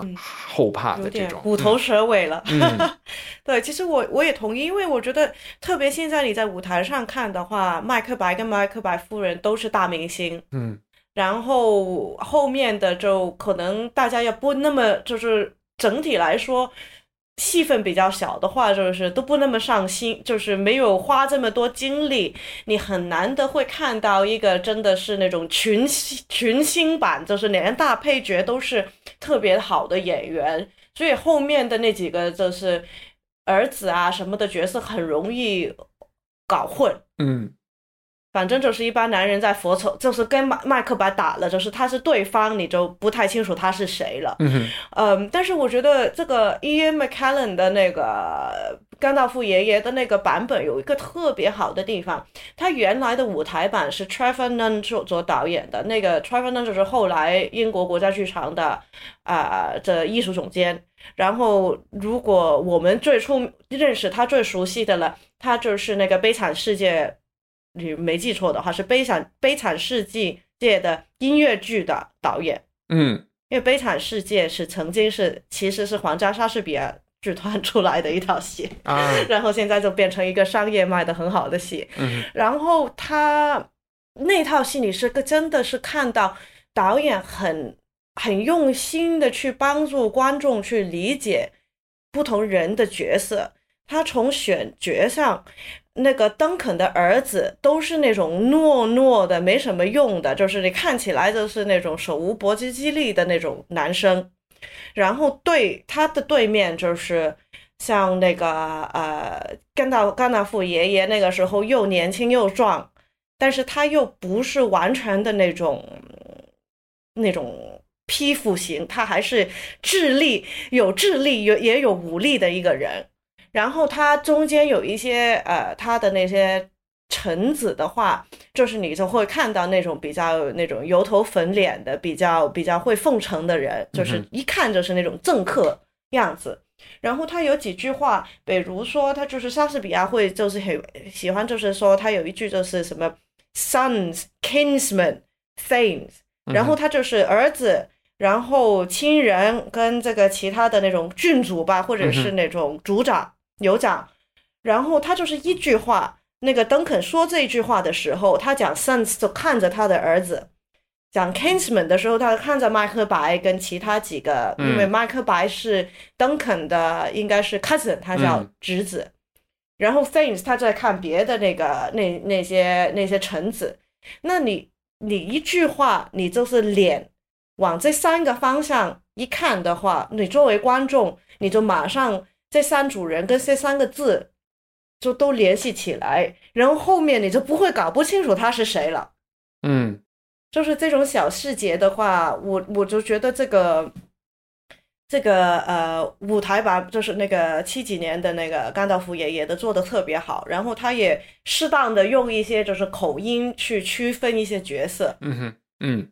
嗯，后怕的这种虎头蛇尾了。对，其实我我也同意，因为我觉得特别现在你在舞台上看的话，麦克白跟麦克白夫人都是大明星。嗯，然后后面的就可能大家也不那么就是整体来说。戏份比较小的话，就是都不那么上心，就是没有花这么多精力，你很难的会看到一个真的是那种群星群星版，就是连大配角都是特别好的演员，所以后面的那几个就是儿子啊什么的角色很容易搞混。嗯。反正就是一般男人在佛仇，就是跟麦麦克白打了，就是他是对方，你就不太清楚他是谁了。嗯嗯，但是我觉得这个 Ian McKellen 的那个甘道夫爷爷的那个版本有一个特别好的地方，他原来的舞台版是 Trevor Nunn 做做导演的，那个 Trevor Nunn 就是后来英国国家剧场的啊的艺术总监。然后如果我们最初认识他最熟悉的了，他就是那个悲惨世界。你没记错的话，是《悲惨悲惨世界》界的音乐剧的导演。嗯，因为《悲惨世界》是曾经是其实是皇家莎士比亚剧团 出来的一套戏啊，然后现在就变成一个商业卖的很好的戏。嗯，然后他那套戏你是个真的是看到导演很很用心的去帮助观众去理解不同人的角色，他从选角上。那个邓肯的儿子都是那种懦懦的、没什么用的，就是你看起来就是那种手无搏击力的那种男生。然后对他的对面就是像那个呃，甘道甘道夫爷爷那个时候又年轻又壮，但是他又不是完全的那种那种批复型，他还是智力有智力有也有武力的一个人。然后他中间有一些呃，他的那些臣子的话，就是你就会看到那种比较那种油头粉脸的，比较比较会奉承的人，就是一看就是那种政客样子。然后他有几句话，比如说他就是莎士比亚会就是很喜欢，就是说他有一句就是什么 sons kinsmen thanes，然后他就是儿子。然后亲人跟这个其他的那种郡主吧，或者是那种族长。有讲，然后他就是一句话。那个邓肯说这句话的时候，他讲 sons 就看着他的儿子；讲 kinsman 的时候，他看着麦克白跟其他几个，因为麦克白是邓肯的，应该是 cousin，他叫侄子。然后 things 他在看别的那个那那些那些臣子。那你你一句话，你就是脸往这三个方向一看的话，你作为观众，你就马上。这三组人跟这三个字就都联系起来，然后后面你就不会搞不清楚他是谁了。嗯，就是这种小细节的话，我我就觉得这个这个呃舞台吧，就是那个七几年的那个甘道夫爷爷的做的特别好，然后他也适当的用一些就是口音去区分一些角色。嗯哼，嗯，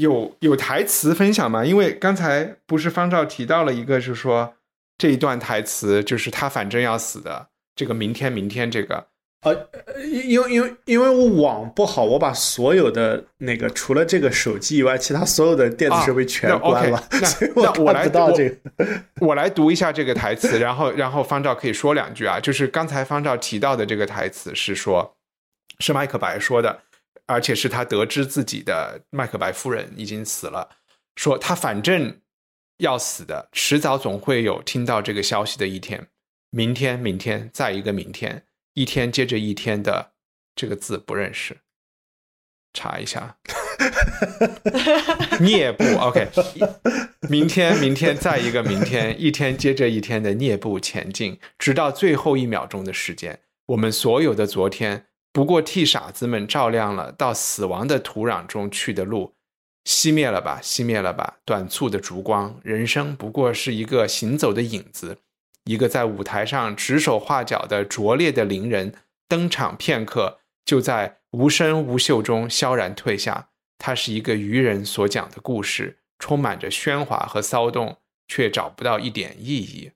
有有台词分享吗？因为刚才不是方照提到了一个，是说这一段台词就是他反正要死的，这个明天明天这个。呃，因为因为因为我网不好，我把所有的那个除了这个手机以外，其他所有的电子设备全关了，所以我我来到这个。我来读一下这个台词，然后然后方照可以说两句啊。就是刚才方照提到的这个台词是说，是麦克白说的，而且是他得知自己的麦克白夫人已经死了，说他反正要死的，迟早总会有听到这个消息的一天。明天，明天，再一个明天。一天接着一天的这个字不认识，查一下。蹑步，OK。明天，明天，再一个明天，一天接着一天的蹑步前进，直到最后一秒钟的时间。我们所有的昨天，不过替傻子们照亮了到死亡的土壤中去的路。熄灭了吧，熄灭了吧，短促的烛光。人生不过是一个行走的影子。一个在舞台上指手画脚的拙劣的伶人登场片刻，就在无声无嗅中萧然退下。他是一个愚人所讲的故事，充满着喧哗和骚动，却找不到一点意义。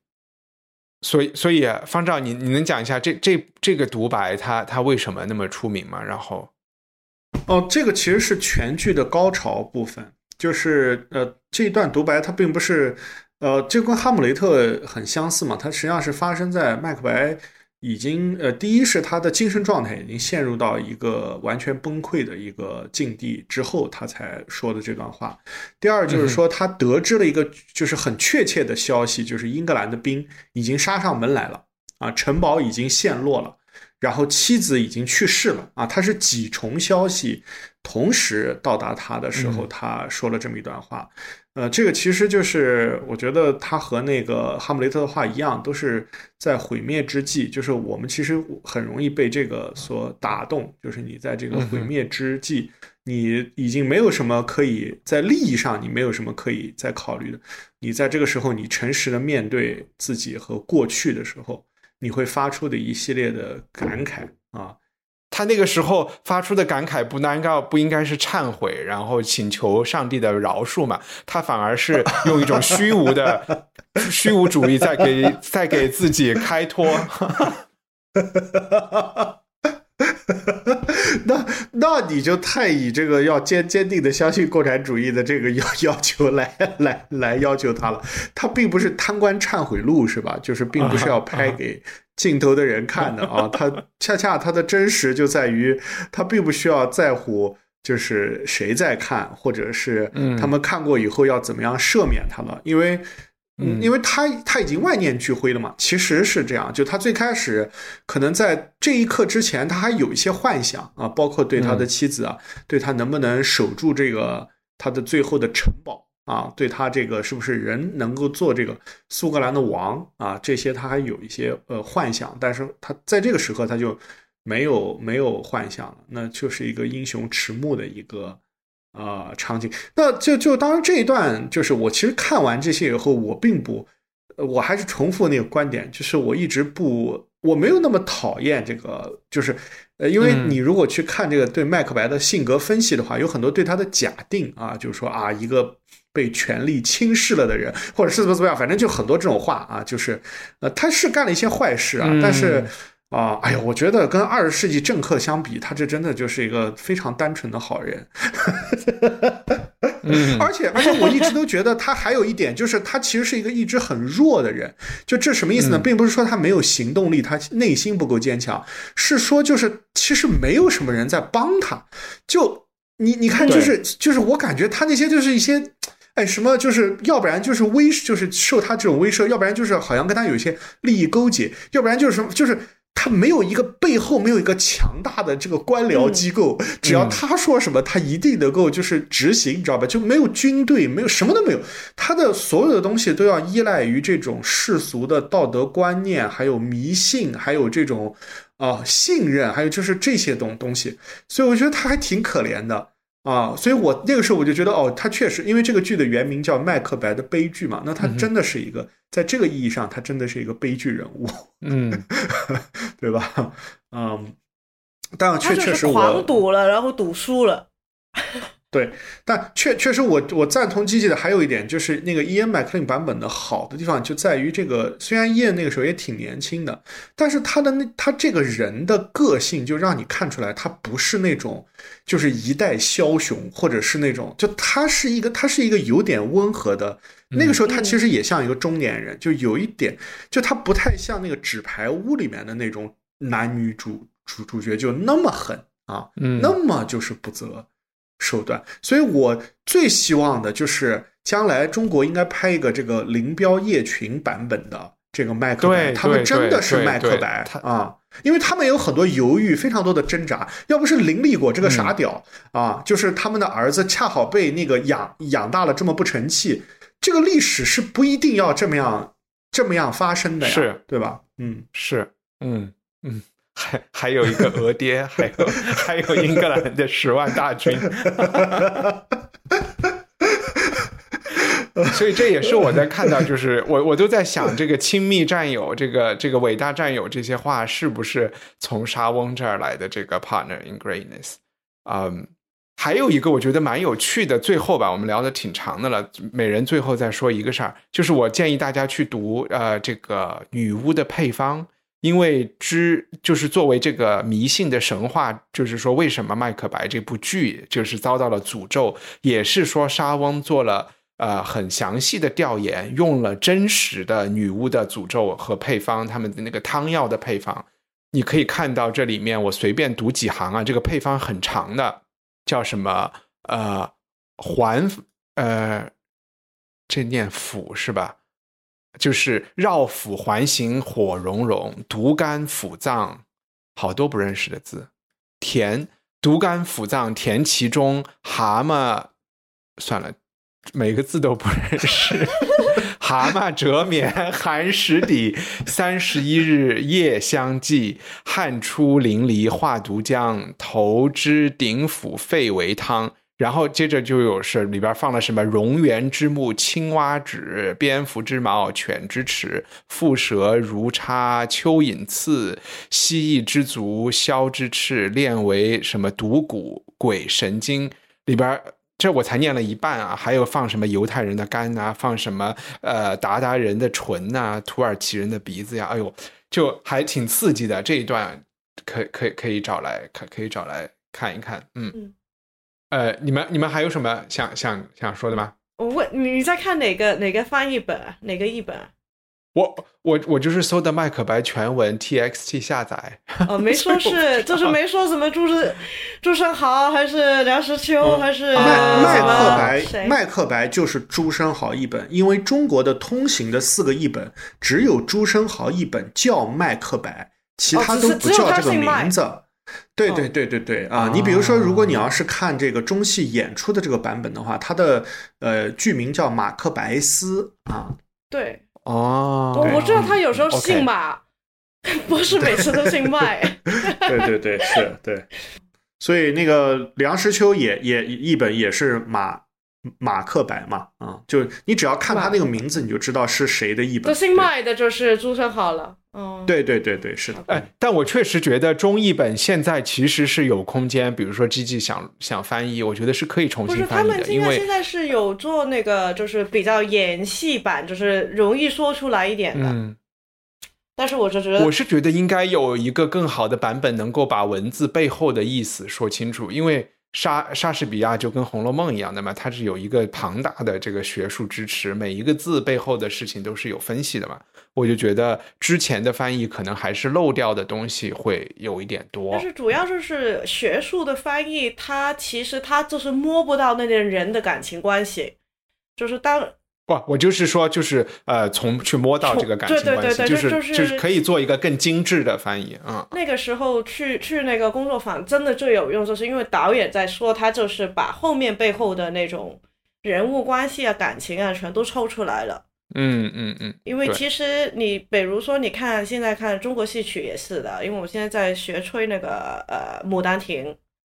所以，所以方照，你你能讲一下这这这个独白，它它为什么那么出名吗？然后，哦，这个其实是全剧的高潮部分，就是呃，这一段独白它并不是。呃，这跟哈姆雷特很相似嘛，它实际上是发生在麦克白已经呃，第一是他的精神状态已经陷入到一个完全崩溃的一个境地之后，他才说的这段话。第二就是说，他得知了一个就是很确切的消息，就是英格兰的兵已经杀上门来了啊，城堡已经陷落了，然后妻子已经去世了啊，他是几重消息同时到达他的时候，他说了这么一段话。呃，这个其实就是我觉得他和那个哈姆雷特的话一样，都是在毁灭之际。就是我们其实很容易被这个所打动，就是你在这个毁灭之际，你已经没有什么可以在利益上，你没有什么可以再考虑的。你在这个时候，你诚实的面对自己和过去的时候，你会发出的一系列的感慨啊。他那个时候发出的感慨，不难道不应该是忏悔，然后请求上帝的饶恕嘛？他反而是用一种虚无的 虚无主义，在给在给自己开脱。那那你就太以这个要坚坚定的相信共产主义的这个要 要求来来来要求他了。他并不是贪官忏悔录是吧？就是并不是要拍给。镜头的人看的啊，他恰恰他的真实就在于，他并不需要在乎就是谁在看，或者是他们看过以后要怎么样赦免他了，因为，因为他他已经万念俱灰了嘛。其实是这样，就他最开始可能在这一刻之前，他还有一些幻想啊，包括对他的妻子啊，对他能不能守住这个他的最后的城堡。啊，对他这个是不是人能够做这个苏格兰的王啊？这些他还有一些呃幻想，但是他在这个时刻他就没有没有幻想了，那就是一个英雄迟暮的一个啊场景。那就就当然这一段就是我其实看完这些以后，我并不，我还是重复那个观点，就是我一直不我没有那么讨厌这个，就是呃，因为你如果去看这个对麦克白的性格分析的话，有很多对他的假定啊，就是说啊一个。被权力轻视了的人，或者是怎么怎么样，反正就很多这种话啊，就是，呃，他是干了一些坏事啊，但是啊，哎呀，我觉得跟二十世纪政客相比，他这真的就是一个非常单纯的好人。而且而且我一直都觉得他还有一点，就是他其实是一个一直很弱的人。就这什么意思呢？并不是说他没有行动力，他内心不够坚强，是说就是其实没有什么人在帮他。就你你看，就是就是我感觉他那些就是一些。哎，什么就是要不然就是威，就是受他这种威慑，要不然就是好像跟他有一些利益勾结，要不然就是什么，就是他没有一个背后没有一个强大的这个官僚机构，只要他说什么，他一定能够就是执行，你知道吧？就没有军队，没有什么都没有，他的所有的东西都要依赖于这种世俗的道德观念，还有迷信，还有这种啊信任，还有就是这些东东西，所以我觉得他还挺可怜的。啊，所以我那个时候我就觉得，哦，他确实，因为这个剧的原名叫《麦克白的悲剧》嘛，那他真的是一个，在这个意义上，他真的是一个悲剧人物，嗯，对吧？嗯，但是确确实我狂赌了，然后赌输了。对，但确确实我我赞同机器的还有一点就是那个伊恩麦克林版本的好的地方就在于这个，虽然伊恩那个时候也挺年轻的，但是他的那他这个人的个性就让你看出来，他不是那种就是一代枭雄，或者是那种就他是一个他是一个有点温和的。那个时候他其实也像一个中年人，就有一点，就他不太像那个纸牌屋里面的那种男女主主主角就那么狠啊，嗯那么就是不择手段。所以我最希望的就是将来中国应该拍一个这个林彪叶群版本的这个麦克白，他们真的是麦克白啊。因为他们有很多犹豫，非常多的挣扎。要不是林立果这个嗯傻屌、啊，就是他们的儿子恰好被那个养养大了这么不成器，这个历史是不一定要这么样这么样发生的呀，是对吧？嗯，是，嗯嗯，还 还有一个 俄爹，还有还有英格兰的十万大军，所以这也是我在看到，就是我我都在想，这个亲密战友，这个这个伟大战友这些话是不是从沙翁这儿来的？这个 partner in greatness，嗯。还有一个我觉得蛮有趣的，最后吧，我们聊的挺长的了，每人最后再说一个事儿，就是我建议大家去读呃这个女巫的配方，因为之就是作为这个迷信的神话，就是说为什么麦克白这部剧就是遭到了诅咒，也是说莎翁做了呃很详细的调研，用了真实的女巫的诅咒和配方，他们的那个汤药的配方，你可以看到这里面，我随便读几行啊，这个配方很长的。叫什么？呃，环呃，这念腑是吧？就是绕腑环形，火融融，毒肝腑脏，好多不认识的字。填毒肝腑脏，填其中。蛤蟆，算了，每个字都不认识。蛤蟆折棉，寒食底，三十一日夜相继，汗出淋漓化毒浆，头之顶腑肺为汤。然后接着就有是里边放了什么蝾螈之目、青蛙指、蝙蝠之毛、犬之齿、蝮蛇如叉、蚯蚓刺、蜥蜴之足、枭之翅，炼为什么毒骨、鬼神经里边。这我才念了一半啊，还有放什么犹太人的肝呐、放什么呃鞑靼人的唇呐、土耳其人的鼻子呀，哎呦，就还挺刺激的。这一段可可以可以找来可可以找来看一看，嗯，嗯呃，你们你们还有什么想想想说的吗？我问你你在看哪个哪个翻译本啊？哪个译本啊？我我我就是搜的麦克白全文 TXT 下载，哦，没说 是，就是没说什么朱生朱生豪还是梁实秋还是麦麦克白麦克白就是朱生豪译本，因为中国的通行的四个译本只有朱生豪译本叫麦克白，其他都不哦只是只有叫这个他姓麦名字。对对对对对啊！你比如说，如果你要是看这个中戏演出的这个版本的话，它的呃剧名叫马克白斯啊，对，哦我我知道他有时候姓马，不是每次都姓麦。对对对，是，对。所以那个梁实秋也也一本也是马马克白嘛，啊，就你只要看他那个名字，你就知道是谁的译本。这姓麦的就是朱生豪了。嗯，对对对对，是的。哎，但我确实觉得中译本现在其实是有空间，比如说 G G 想想翻译，我觉得是可以重不是他新翻译的，因为现在现在是有做那个，就是比较演戏版，就是容易说出来一点的。嗯，但是我就觉得我是觉得应该有一个更好的版本，能够把文字背后的意思说清楚，因为莎莎士比亚就跟《红楼梦》一样的嘛，它是有一个庞大的这个学术支持，每一个字背后的事情都是有分析的嘛。我就觉得之前的翻译可能还是漏掉的东西会有一点多但。是主要就是学术的翻译，它其实它就是摸不到那点人的感情关系，就是当不，我就是说，就是呃，从去摸到这个感情关系，对对就是就是就是可以做一个更精致的翻译，嗯。那个时候去去那个工作坊，真的最有用，就是因为导演在说，他就是把后面背后的那种人物关系啊、感情啊，全都抽出来了。嗯嗯嗯，因为其实你比如说，你看现在看中国戏曲也是的，因为我现在在学吹那个呃《牡丹亭》，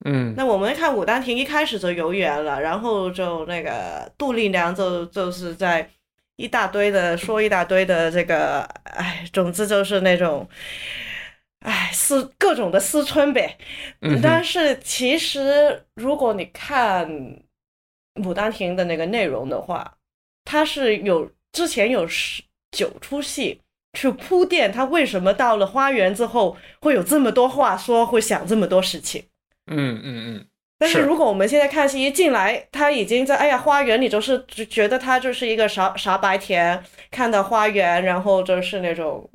嗯那我们看《武当亭》一开始就游园了，然后就那个杜丽娘就就是在一大堆的说一大堆的这个，哎，总之就是那种，哎，思各种的思春呗。嗯但是其实如果你看《牡丹亭》的那个内容的话，它是有之前有十九出戏去铺垫，他为什么到了花园之后会有这么多话说，会想这么多事情。嗯嗯嗯但是是如果我们现在看戏一进来，他已经在哎呀花园里，就是就觉得他就是一个傻傻白甜，看到花园，然后就是那种，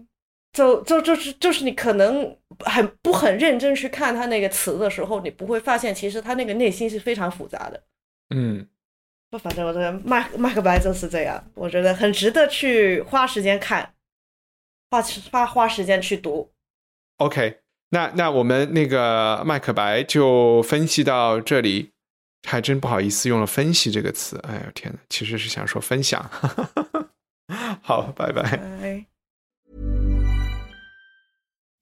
就就就是就是你可能很不很认真去看他那个词的时候，你不会发现其实他那个内心是非常复杂的。嗯不，反正我觉得麦麦克白就是这样，我觉得很值得去花时间看，花花花时间去读。，OK，那那我们那个麦克白就分析到这里，还真不好意思用了“分析”这个词。哎呦天呐，其实是想说分享。好，拜拜。哎。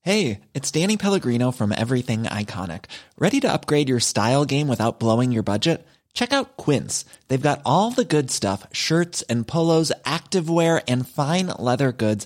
Hey, it's Danny Pellegrino from Everything Iconic. Ready to upgrade your style game without blowing your budget? Check out Quince. They've got all the good stuff shirts and polos, activewear, and fine leather goods,